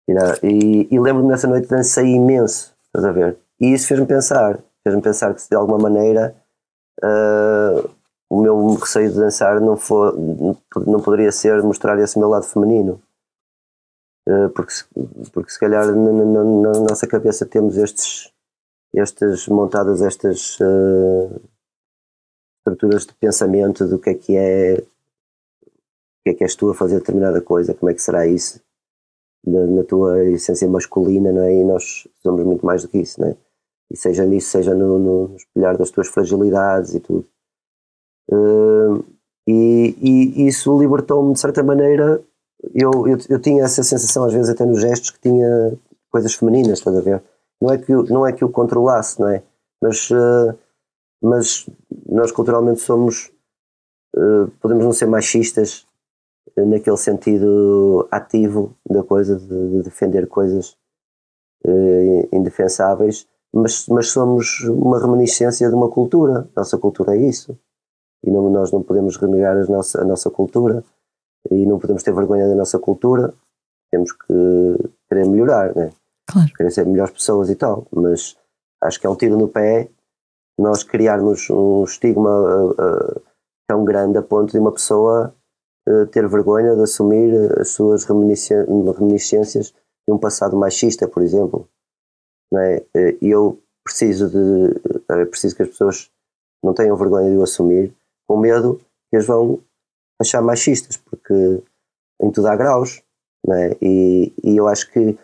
Speaker 2: E, e, e lembro-me nessa noite dancei imenso, estás a ver? E isso fez-me pensar, fez-me pensar que se de alguma maneira uh, o meu receio de dançar não, for, não poderia ser mostrar esse meu lado feminino. Eh, porque, porque se calhar na, na, na nossa cabeça temos estes, estas montadas, estas uh, estruturas de pensamento do que é que é, que é que és tu a fazer determinada coisa, como é que será isso na, na tua essência masculina, não é? E nós somos muito mais do que isso, não é? E seja nisso, seja no, no espelhar das tuas fragilidades e tudo. Uh, e, e, isso libertou-me de certa maneira. Eu, eu, eu, tinha essa sensação, às vezes, até nos gestos, que tinha coisas femininas, estás a ver? Não é que eu, não é que eu controlasse, não é? Mas, uh, mas nós culturalmente somos. Uh, podemos não ser machistas naquele sentido ativo da coisa, de, de defender coisas indefensáveis, mas, mas somos uma reminiscência de uma cultura. Nossa cultura é isso e não, nós não podemos renegar a nossa, a nossa cultura e não podemos ter vergonha da nossa cultura, temos que querer melhorar, né?
Speaker 1: Claro.
Speaker 2: Querer ser melhores pessoas e tal, mas, acho que é um tiro no pé nós criarmos um estigma uh, uh, tão grande a ponto de uma pessoa uh, ter vergonha de assumir as suas reminiscências de um passado machista, por exemplo. Não é? E eu preciso de é preciso que as pessoas não tenham vergonha de o assumir, com medo que as vão achar machistas, porque em tudo há graus, não é? e, e eu acho que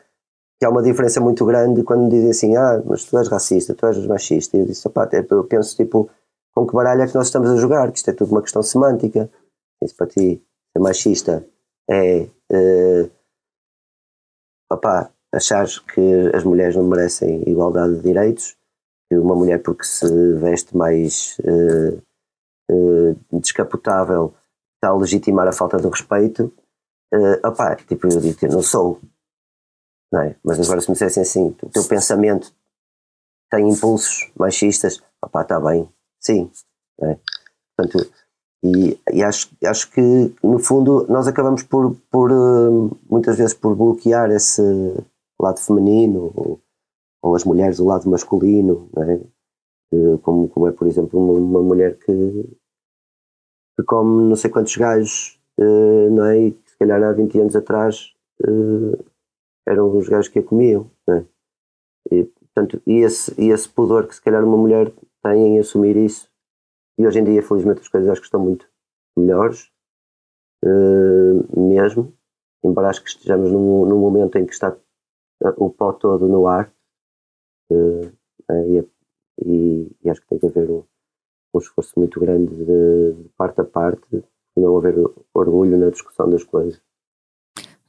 Speaker 2: que há uma diferença muito grande quando dizem assim, ah, mas tu és racista, tu és machista. E eu disse, opá, eu penso tipo, com que baralho é que nós estamos a jogar? Que isto é tudo uma questão semântica. Isso para ti, ser machista é uh, opá, achar que as mulheres não merecem igualdade de direitos, que uma mulher porque se veste mais uh, uh, descapotável está a legitimar a falta de respeito. Uh, opá, tipo, eu digo, não sou, não é? Mas agora se me dissessem assim, o teu pensamento tem impulsos machistas, opá, está bem, sim. É? Portanto, e, e, acho, acho que no fundo nós acabamos por, por muitas vezes por bloquear esse lado feminino ou, ou as mulheres o lado masculino, é? Eh, como, como é por exemplo uma, mulher que, que come não sei quantos gajos, uh, não é? E se calhar há 20 anos atrás uh, eram os gajos que a comiam. Né? E, portanto, e esse, e esse pudor que se calhar uma mulher tem em assumir isso. E hoje em dia, felizmente, as coisas acho que estão muito melhores, mesmo, embora acho que estejamos num, num, momento em que está o pó todo no ar. Uh, e, e, e, acho que tem que haver um, um esforço muito grande de, de parte a parte, não haver orgulho na discussão das coisas.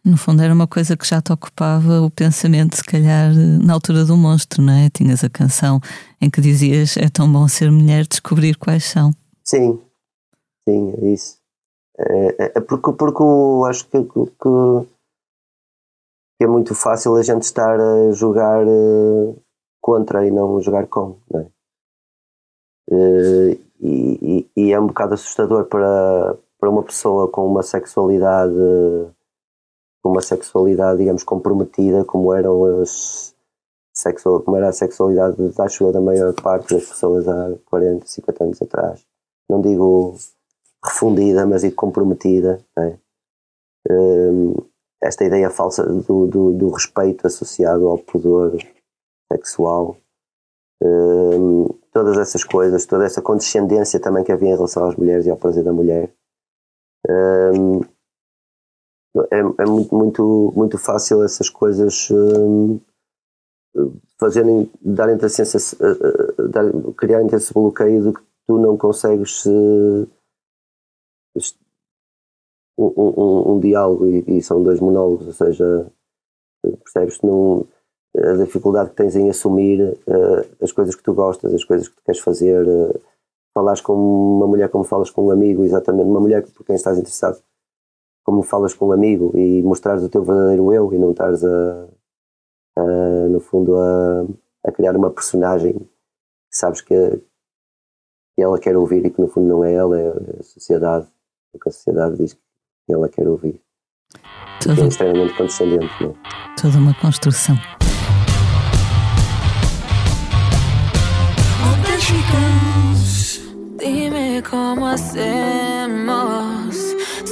Speaker 1: No fundo, era uma coisa que já te ocupava o pensamento, se calhar, na altura do monstro, não é? Tinhas a canção em que dizias: É tão bom ser mulher, descobrir quais são.
Speaker 2: Sim, sim, é isso. É, é, é porque, porque eu acho que, que, é muito fácil a gente estar a jogar uh, contra e não jogar com, não é? Uh, e, e, e, é um bocado assustador para, para uma pessoa com uma sexualidade uma sexualidade, digamos, comprometida, como eram as sexual, como era a sexualidade, acho eu, da maior parte das pessoas há 40, 50 anos atrás. Não digo refundida, mas digo comprometida. É? Um, esta ideia falsa do, do, do, respeito associado ao pudor sexual, um, todas essas coisas, toda essa condescendência também que havia em relação às mulheres e ao prazer da mulher. Um, é, é muito, muito, muito fácil essas coisas hum, fazerem, darem-te a sensação, dar, criarem-te esse bloqueio de que tu não consegues uh, um, um, um, diálogo e, e, são dois monólogos, ou seja, percebes? Não, a dificuldade que tens em assumir uh, as coisas que tu gostas, as coisas que tu queres fazer, uh, falares com uma mulher como falas com um amigo, exatamente, uma mulher por quem estás interessado como falas com um amigo e mostrares o teu verdadeiro eu e não estares a, a no fundo a, a, criar uma personagem que sabes que, que, ela quer ouvir e que no fundo não é ela, é a sociedade, o que a sociedade diz que ela quer ouvir. Tudo, é extremamente condescendente. Não é?
Speaker 1: Toda uma construção. Dime cómo hacemos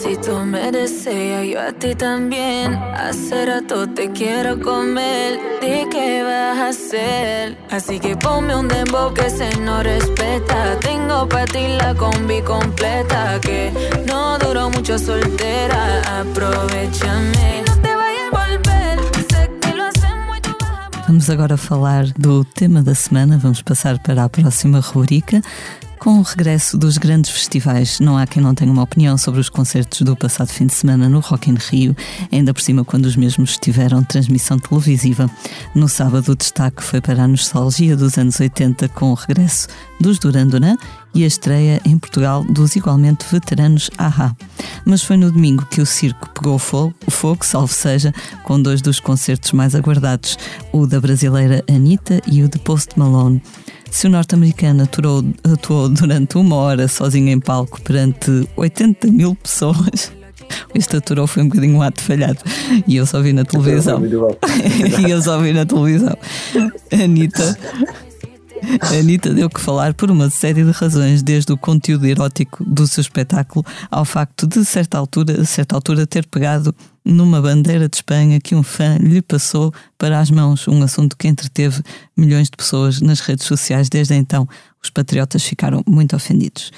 Speaker 1: Si tú me deseas, yo a ti también. Hace rato te quiero comer. ¿De qué vas a hacer? Así que ponme un dembow que se no respeta. Tengo para ti la combi completa. Que no duró mucho soltera. Aprovechame. No te vayas a volver. Vamos agora falar do tema da semana. Vamos passar para a próxima rubrica. Com o regresso dos grandes festivais, não há quem não tenha uma opinião sobre os concertos do passado fim de semana no Rock in Rio, ainda por cima quando os mesmos tiveram transmissão televisiva. No sábado, o destaque foi para a nostalgia dos anos 80 com o regresso dos Duran Duran e a estreia em Portugal dos igualmente veteranos Aha. Mas foi no domingo que o circo pegou fogo, o fogo, salvo seja, com dois dos concertos mais aguardados, o da brasileira Anitta e o de Post Malone. Se o norte-americano atuou, atuou durante uma hora sozinho em palco perante 80 mil pessoas, este aturou foi um bocadinho um ato falhado. E eu só vi na televisão. e eu só vi na televisão. Anitta A Anitta deu que falar por uma série de razões, desde o conteúdo erótico do seu espetáculo ao facto de, certa altura, certa altura, ter pegado numa bandeira de Espanha que um fã lhe passou para as mãos, um assunto que entreteve milhões de pessoas nas redes sociais desde então. Os patriotas ficaram muito ofendidos.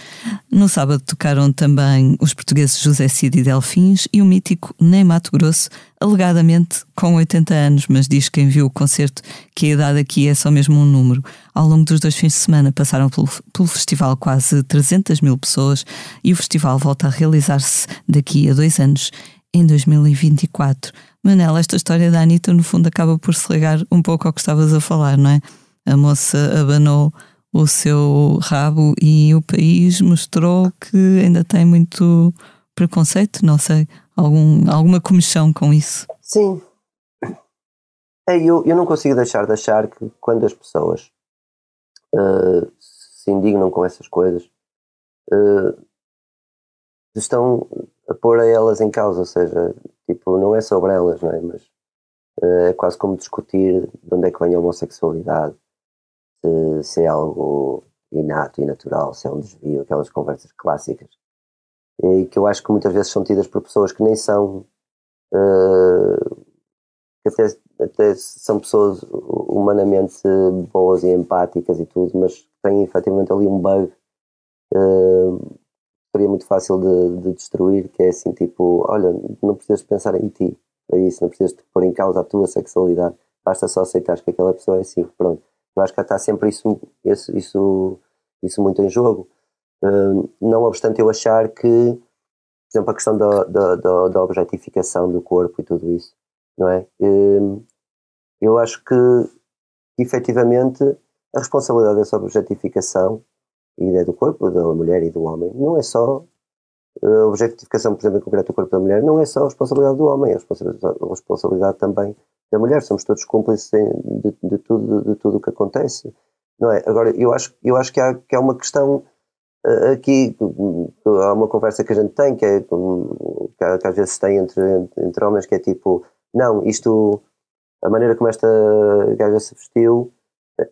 Speaker 1: No sábado tocaram também os portugueses José Cid e Delfins e o mítico Ney Mato Grosso, alegadamente com 80 anos, mas diz quem viu o concerto que a idade aqui é só mesmo um número. Ao longo dos dois fins de semana passaram pelo, pelo festival quase 300 mil pessoas e o festival volta a realizar-se daqui a dois anos, em 2024. Manela, esta história da Anitta no fundo acaba por se ligar um pouco ao que estavas a falar, não é? A moça abanou o seu rabo e o país mostrou que ainda tem muito preconceito, não sei, algum, alguma comissão com isso.
Speaker 2: Sim. É, eu, eu não consigo deixar de achar que quando as pessoas uh, se indignam com essas coisas, uh, estão a pôr a elas em causa, ou seja, tipo, não é sobre elas, não é? Mas uh, é quase como discutir de onde é que vem a homossexualidade, se, se é algo inato e natural, se é um desvio, aquelas conversas clássicas, e que eu acho que muitas vezes são tidas por pessoas que nem são, uh, que até, até são pessoas humanamente boas e empáticas e tudo, mas têm efetivamente ali um bug uh, seria muito fácil de, de, destruir, que é assim tipo, olha, não precisas pensar em ti, é isso, não precisas pôr em causa a tua sexualidade, basta só aceitar que aquela pessoa é assim, pronto. Eu acho que está sempre isso, isso, isso, isso muito em jogo. Uh, não obstante eu achar que, por exemplo, a questão da, da, da, objetificação do corpo e tudo isso, não é? Uh, eu acho que, efetivamente, a responsabilidade dessa objetificação e do corpo da mulher e do homem não é só a objetificação, por exemplo, em concreto do corpo da mulher, não é só a responsabilidade do homem, é a responsabilidade, também da mulher. Somos todos cúmplices de, de, tudo de tudo o que acontece, não é? Agora, eu acho, eu acho que, há, que há uma questão uh, aqui, há uma conversa que a gente tem, que, é, que, que às vezes tem entre, entre homens, que é tipo, não, isto, a maneira como esta gaja se vestiu,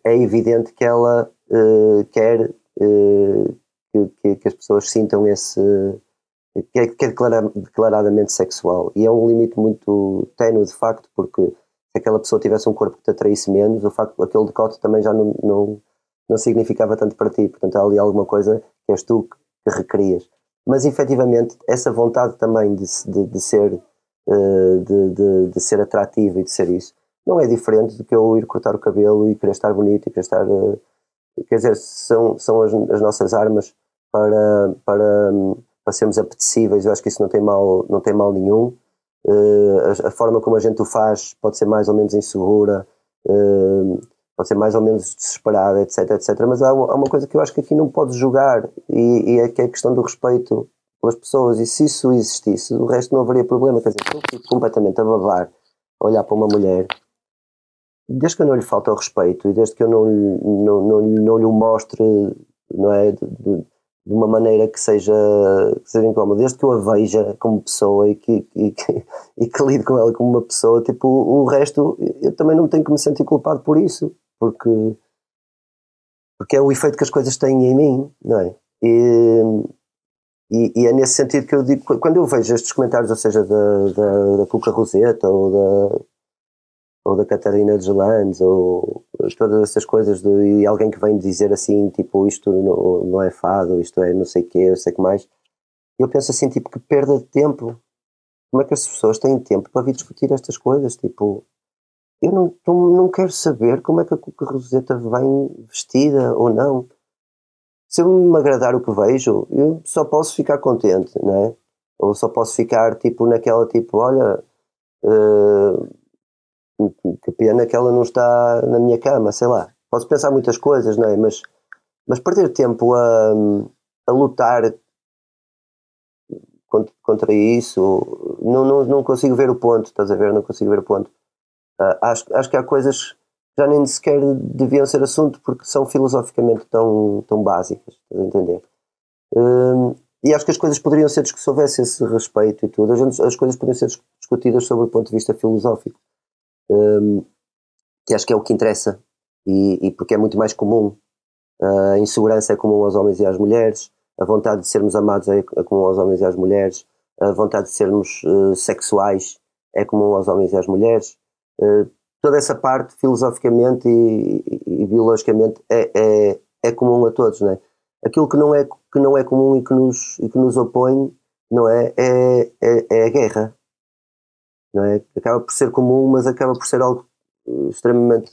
Speaker 2: é evidente que ela uh, quer que, que, as pessoas sintam esse que é, que é declaradamente sexual. E é um limite muito ténue de facto porque se aquela pessoa tivesse um corpo que te atraísse menos o facto aquele decote também já não, não, não significava tanto para ti. Portanto há ali alguma coisa que és tu que requerias mas efetivamente essa vontade também de, de, de ser uh, de, de, de, ser atrativo e de ser isso não é diferente do que eu ir cortar o cabelo e querer estar bonito e querer estar uh, quer dizer são, são as, as nossas armas para, para, para sermos apetecíveis, eu acho que isso não tem mal, não tem mal nenhum. Uh, a, a, forma como a gente o faz pode ser mais ou menos insegura, uh, pode ser mais ou menos desesperada, etc, etc. Mas há há uma coisa que eu acho que aqui não pode julgar e, e é que é a questão do respeito pelas pessoas. E se isso existisse, o resto não haveria problema. Quer dizer, eu fico completamente a babar, a olhar para uma mulher, desde que eu não lhe falte ao respeito e desde que eu não, não, não, não lhe o mostre não é, de, de, de uma maneira que seja, que seja incómoda, desde que eu a veja como pessoa e que, e, que, e que lide com ela como uma pessoa, tipo, o resto eu também não tenho que me sentir culpado por isso, porque, porque é o efeito que as coisas têm em mim, não é? E, e, e é nesse sentido que eu digo, quando eu vejo estes comentários, ou seja, da, da, da Cuca Roseta ou da, ou da Catarina de Landes, ou todas essas coisas, de, e alguém que vem dizer assim, tipo, isto não, não é fado, isto é não sei o quê, eu sei que mais. Eu penso assim, tipo, que perda de tempo. Como é que as pessoas têm tempo para vir discutir estas coisas? Tipo, eu não, não quero saber como é que a Cuca Roseta vem vestida ou não. Se eu me agradar o que vejo, eu só posso ficar contente, não é? Ou só posso ficar, tipo, naquela, tipo, olha... Uh, que pena que ela não está na minha cama, sei lá. Posso pensar muitas coisas, não é? Mas, mas perder tempo a, a lutar contra, contra isso, não, não, não consigo ver o ponto, estás a ver? Não consigo ver o ponto. Uh, acho, acho que há coisas que já nem sequer deviam ser assunto porque são filosoficamente tão, tão básicas, estás a entender? Uh, e acho que as coisas poderiam ser, se houvesse esse respeito e tudo, as, as coisas poderiam ser discutidas sobre o ponto de vista filosófico um, que acho que é o que interessa e, e, porque é muito mais comum a insegurança é comum aos homens e às mulheres, a vontade de sermos amados é, comum aos homens e às mulheres, a vontade de sermos uh, sexuais é comum aos homens e às mulheres. Uh, toda essa parte, filosoficamente e, e, e biologicamente, é, é, é, comum a todos. Não é? Aquilo que não é, que não é comum e que nos, e que nos opõe não é, é, é, é a guerra. Não é? Acaba por ser comum, mas acaba por ser algo eh, extremamente,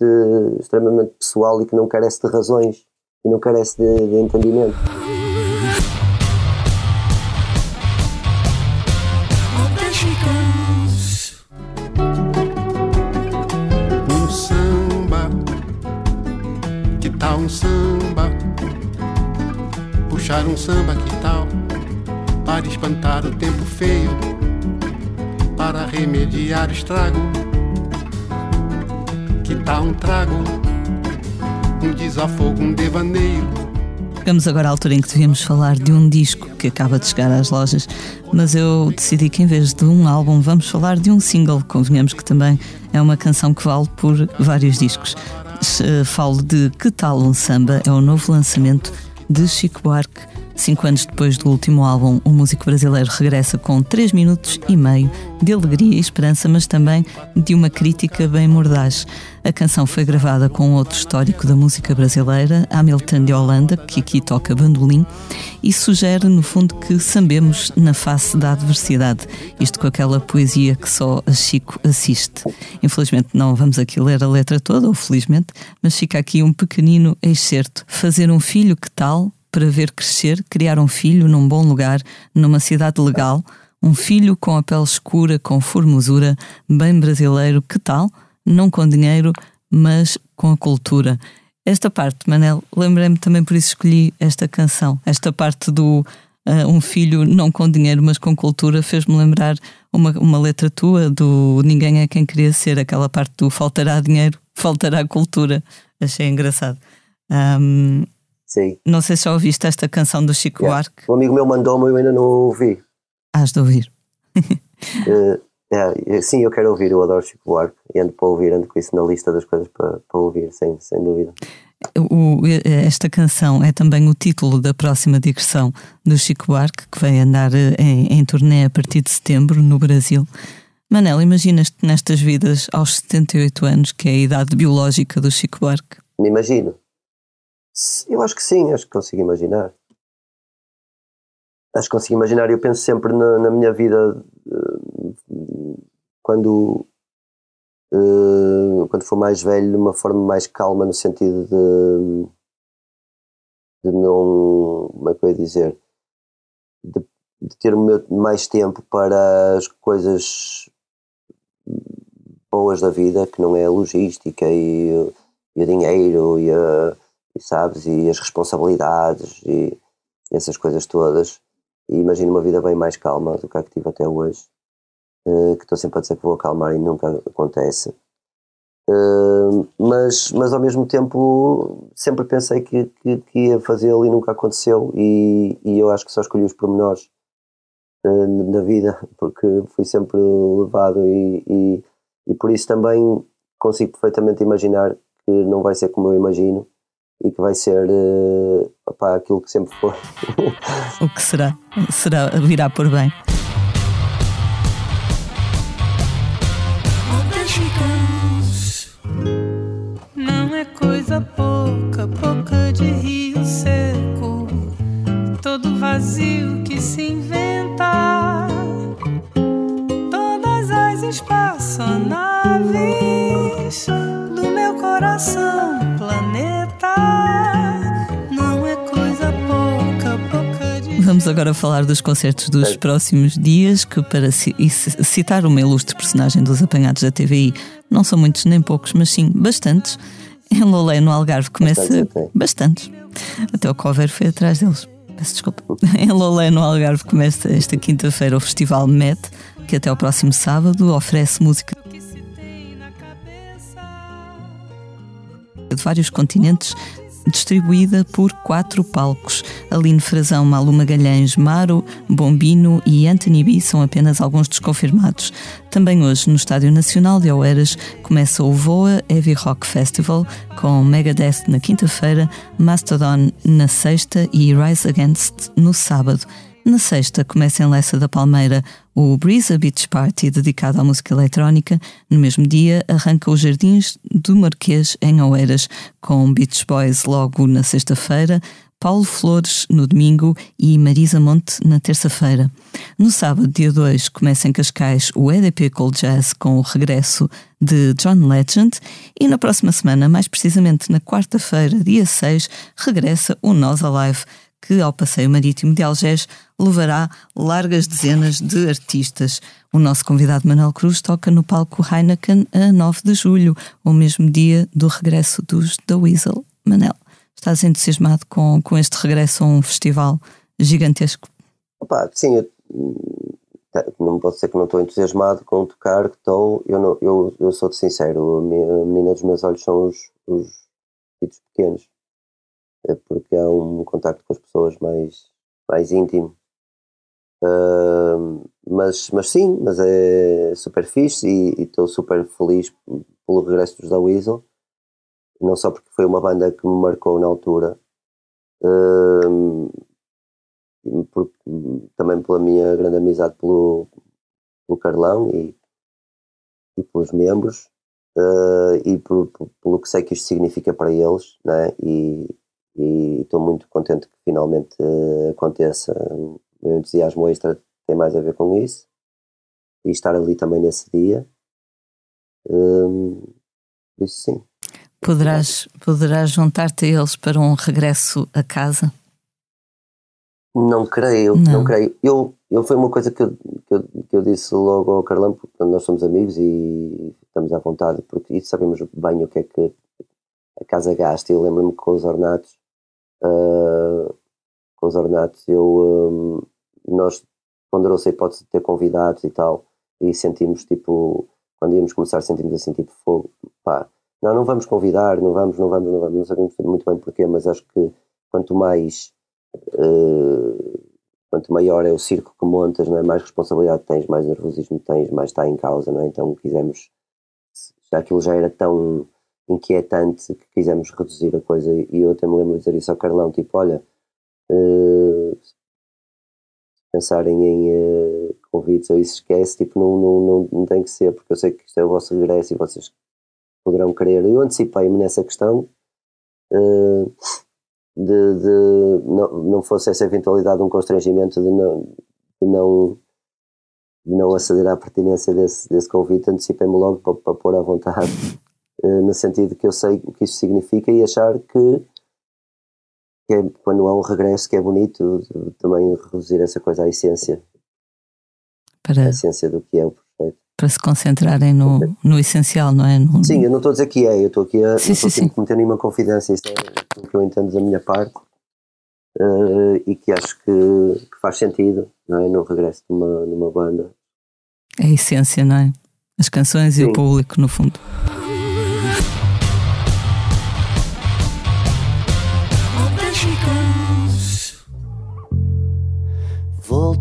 Speaker 2: extremamente pessoal e que não carece de razões e não carece de, de entendimento.
Speaker 3: Um samba, que tal um samba? Puxar um samba, que tal? Para espantar o tempo feio, para remediar o estrago. Que tal um trago? um desafogo, um devaneio.
Speaker 1: Chegamos agora à altura em que devíamos falar de um disco que acaba de chegar às lojas, mas eu decidi que em vez de um álbum vamos falar de um single. Convenhamos que também é uma canção que vale por vários discos. Falo de Que Tal um Samba, é o novo lançamento de Chico Buarque Cinco anos depois do último álbum, o músico brasileiro regressa com três minutos e meio de alegria e esperança, mas também de uma crítica bem mordaz. A canção foi gravada com outro histórico da música brasileira, Hamilton de Holanda, que aqui toca bandolim, e sugere, no fundo, que sambemos na face da adversidade. Isto com aquela poesia que só a Chico assiste. Infelizmente não vamos aqui ler a letra toda, ou felizmente, mas fica aqui um pequenino excerto. Fazer um filho, que tal? Para ver crescer, criar um filho num bom lugar, numa cidade legal, um filho com a pele escura, com formosura, bem brasileiro, que tal? Não com dinheiro, mas com a cultura. Esta parte, Manel, lembrei-me também por isso escolhi esta canção. Esta parte do uh, um filho não com dinheiro, mas com cultura, fez-me lembrar uma, uma letra tua do Ninguém é quem queria ser, aquela parte do faltará dinheiro, faltará cultura. Achei engraçado. Um,
Speaker 2: Sim.
Speaker 1: Não sei se já ouviste esta canção do Chico yeah. Buarque.
Speaker 2: Um amigo meu mandou-me e eu ainda não ouvi.
Speaker 1: Has de ouvir.
Speaker 2: uh, é, sim, eu quero ouvir, eu adoro Chico Buarque e ando para ouvir, ando com isso na lista das coisas para, para ouvir, sem, sem dúvida.
Speaker 1: O, esta canção é também o título da próxima digressão do Chico Buarque, que vai andar em, em turnê a partir de setembro no Brasil. Manel, imaginas-te nestas vidas aos 78 anos, que é a idade biológica do Chico Buarque?
Speaker 2: Me imagino. Eu acho que sim, acho que consigo imaginar. Acho que consigo imaginar. Eu penso sempre na, na minha vida eh, quando, uh, quando for mais velho, de uma forma mais calma, no sentido de, de não. Como é que eu ia dizer? De, de ter mais tempo para as coisas boas da vida, que não é a logística e, e o dinheiro e a e sabes, e as responsabilidades e essas coisas todas. E imagino uma vida bem mais calma do que a que tive até hoje, uh, que estou sempre a dizer que vou acalmar e nunca acontece. Uh, mas, mas ao mesmo tempo sempre pensei que, que, que ia fazê-lo e nunca aconteceu e, e eu acho que só escolhi os pormenores uh, na vida porque fui sempre levado e, e, e por isso também consigo perfeitamente imaginar que não vai ser como eu imagino e que vai ser uh, opá, aquilo que sempre foi.
Speaker 1: o que será? Será virá por bem.
Speaker 4: Não é coisa pouca, pouca de rio seco, todo vazio que se inventa, todas as espaçonaves do meu coração, planeta.
Speaker 1: Vamos agora falar dos concertos dos próximos dias, que para citar uma ilustre personagem dos apanhados da TVI, não são muitos nem poucos, mas sim bastantes. Em Lolé, no Algarve, começa bastantes. bastantes. Até o cover foi atrás deles. Peço desculpa. Em Lolé, no Algarve, começa esta quinta-feira o Festival MET, que até o próximo sábado oferece música de vários continentes distribuída por quatro palcos. Aline Frazão, Malu Magalhães, Maro, Bombino e Anthony B são apenas alguns dos confirmados. Também hoje, no Estádio Nacional de Oeiras, começa o Voa Heavy Rock Festival, com Megadeth na quinta-feira, Mastodon na sexta e Rise Against no sábado. Na sexta, começa em Lessa da Palmeira o Breeza Beach Party, dedicado à música eletrónica. No mesmo dia, arranca os Jardins do Marquês, em Oeiras, com Beach Boys logo na sexta-feira, Paulo Flores no domingo e Marisa Monte na terça-feira. No sábado, dia 2, começa em Cascais o EDP Cold Jazz com o regresso de John Legend e na próxima semana, mais precisamente na quarta-feira, dia 6, regressa o Nós Alive que, ao passeio marítimo de Algés, levará largas dezenas de artistas. O nosso convidado Manuel Cruz toca no palco Heineken a 9 de julho, o mesmo dia do regresso dos The Weasel. Manel, estás entusiasmado com, com este regresso a um festival gigantesco?
Speaker 2: Opa, sim, eu, não posso dizer que não estou entusiasmado com tocar, que estou, eu, não, eu, eu sou-te sincero, a menina dos meus olhos são os, os pequenos porque há um contacto com as pessoas mais, mais íntimo. Uh, mas, mas sim, mas é super fixe e estou super feliz pelo regresso dos da Weasel. Não só porque foi uma banda que me marcou na altura, uh, também pela minha grande amizade pelo, pelo Carlão e, e pelos membros, uh, e por, por, pelo que sei que isto significa para eles, né? e, e estou muito contente que finalmente uh, aconteça. O meu entusiasmo extra tem mais a ver com isso e estar ali também nesse dia. Um, isso sim.
Speaker 1: Poderás, poderás juntar-te a eles para um regresso a casa?
Speaker 2: Não creio, não, não creio. Eu, eu foi uma coisa que eu, que eu, que eu disse logo ao Carlão, porque nós somos amigos e estamos à vontade, porque e sabemos bem o que é que a casa gasta. Eu lembro-me com os ornatos uh, com os ornatos, eu, um, nós ponderou-se a hipótese de ter convidados e tal, e sentimos tipo, quando íamos começar, sentimos assim tipo fogo, pá, não, não vamos convidar, não vamos, não vamos, não vamos, não sabemos muito bem porquê, mas acho que quanto mais, uh, quanto maior é o circo que montas, não é? mais responsabilidade tens, mais nervosismo tens, mais está em causa, não é? Então quisemos, aquilo já era tão inquietante que quisemos reduzir a coisa e eu até me lembro de dizer isso ao Carlão, tipo, olha, uh, pensarem em uh, convites ou isso esquece, tipo, não, não, não, não tem que ser, porque eu sei que isto é o vosso regresso e vocês poderão querer. Eu antecipei-me nessa questão uh, de, de não, não fosse essa eventualidade um constrangimento de não, de não, de não aceder à pertinência desse, desse convite, antecipei-me logo para, pôr à vontade no sentido que eu sei o que isso significa e achar que, que é, quando há um regresso que é bonito também reduzir essa coisa à essência. Para, a essência do que é o projeto.
Speaker 1: Para se concentrarem no, no essencial, não é? No,
Speaker 2: sim, eu não estou a dizer que é, eu estou aqui a sim, não sim, sim. meter nenhuma confidência, isso é o que eu entendo da minha parte. Uh, e que acho que, que, faz sentido não é? no regresso de uma, numa banda.
Speaker 1: É a essência, não é? As canções e o público, no fundo.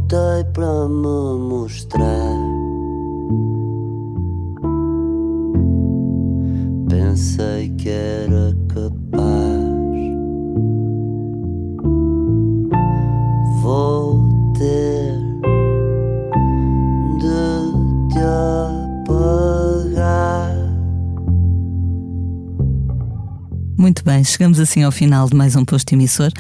Speaker 5: Voltei para me mostrar. Pensei que era capaz. Vou ter de te apagar.
Speaker 1: Muito bem, chegamos assim ao final de mais um posto emissor.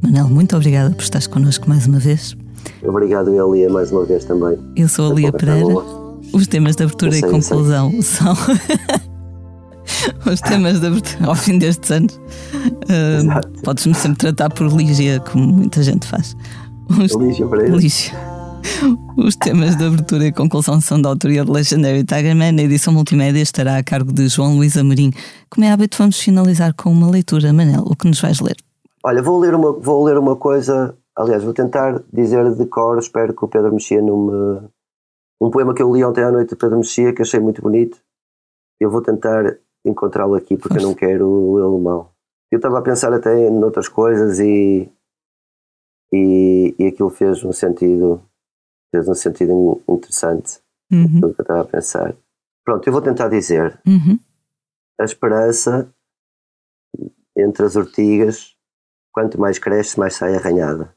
Speaker 1: Manel, muito obrigada por estares connosco mais uma vez.
Speaker 2: Obrigado, Elia, mais uma vez também.
Speaker 1: Eu sou a Lia Pereira. Os temas de abertura sei, e conclusão são os temas de abertura ao fim destes anos. Uh, Podes-me sempre tratar por Lígia, como muita gente faz.
Speaker 2: Os... Lígia Pereira.
Speaker 1: Lígia. Os temas de abertura e conclusão são da autoria de Legendary Tigerman. A edição multimédia estará a cargo de João Luís Amorim. Como é hábito, vamos finalizar com uma leitura. Manel, o que nos vais ler?
Speaker 2: Olha, vou ler uma, vou ler uma coisa Aliás, vou tentar dizer de cor, espero que o Pedro Mexia não me. Um poema que eu li ontem à noite de Pedro Mexia, que achei muito bonito. Eu vou tentar encontrá-lo aqui porque eu não quero lê-lo mal. eu estava a pensar até noutras coisas e, e, e aquilo fez um sentido fez um sentido interessante
Speaker 1: Uhum.
Speaker 2: que eu estava a pensar. Pronto, eu vou tentar dizer
Speaker 1: Uhum.
Speaker 2: a esperança entre as ortigas, quanto mais cresce, mais sai arranhada.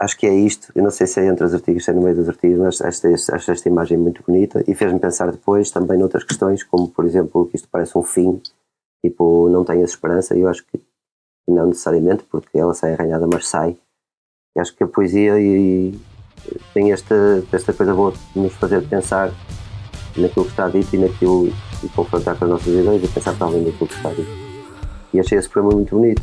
Speaker 2: Acho que é isto. Eu não sei se é entre as ortigas, se é no meio das ortigas, mas esta, acho esta imagem muito bonita e fez-me pensar depois também noutras questões, como por exemplo que isto parece um fim, tipo, não tenhas esperança, e eu acho que não necessariamente, porque ela sai arranhada, mas sai. E acho que a poesia e, tem esta, esta coisa boa de nos fazer pensar naquilo que está dito e naquilo e confrontar com as nossas ideias e pensar para além daquilo que está dito. E achei esse poema muito bonito.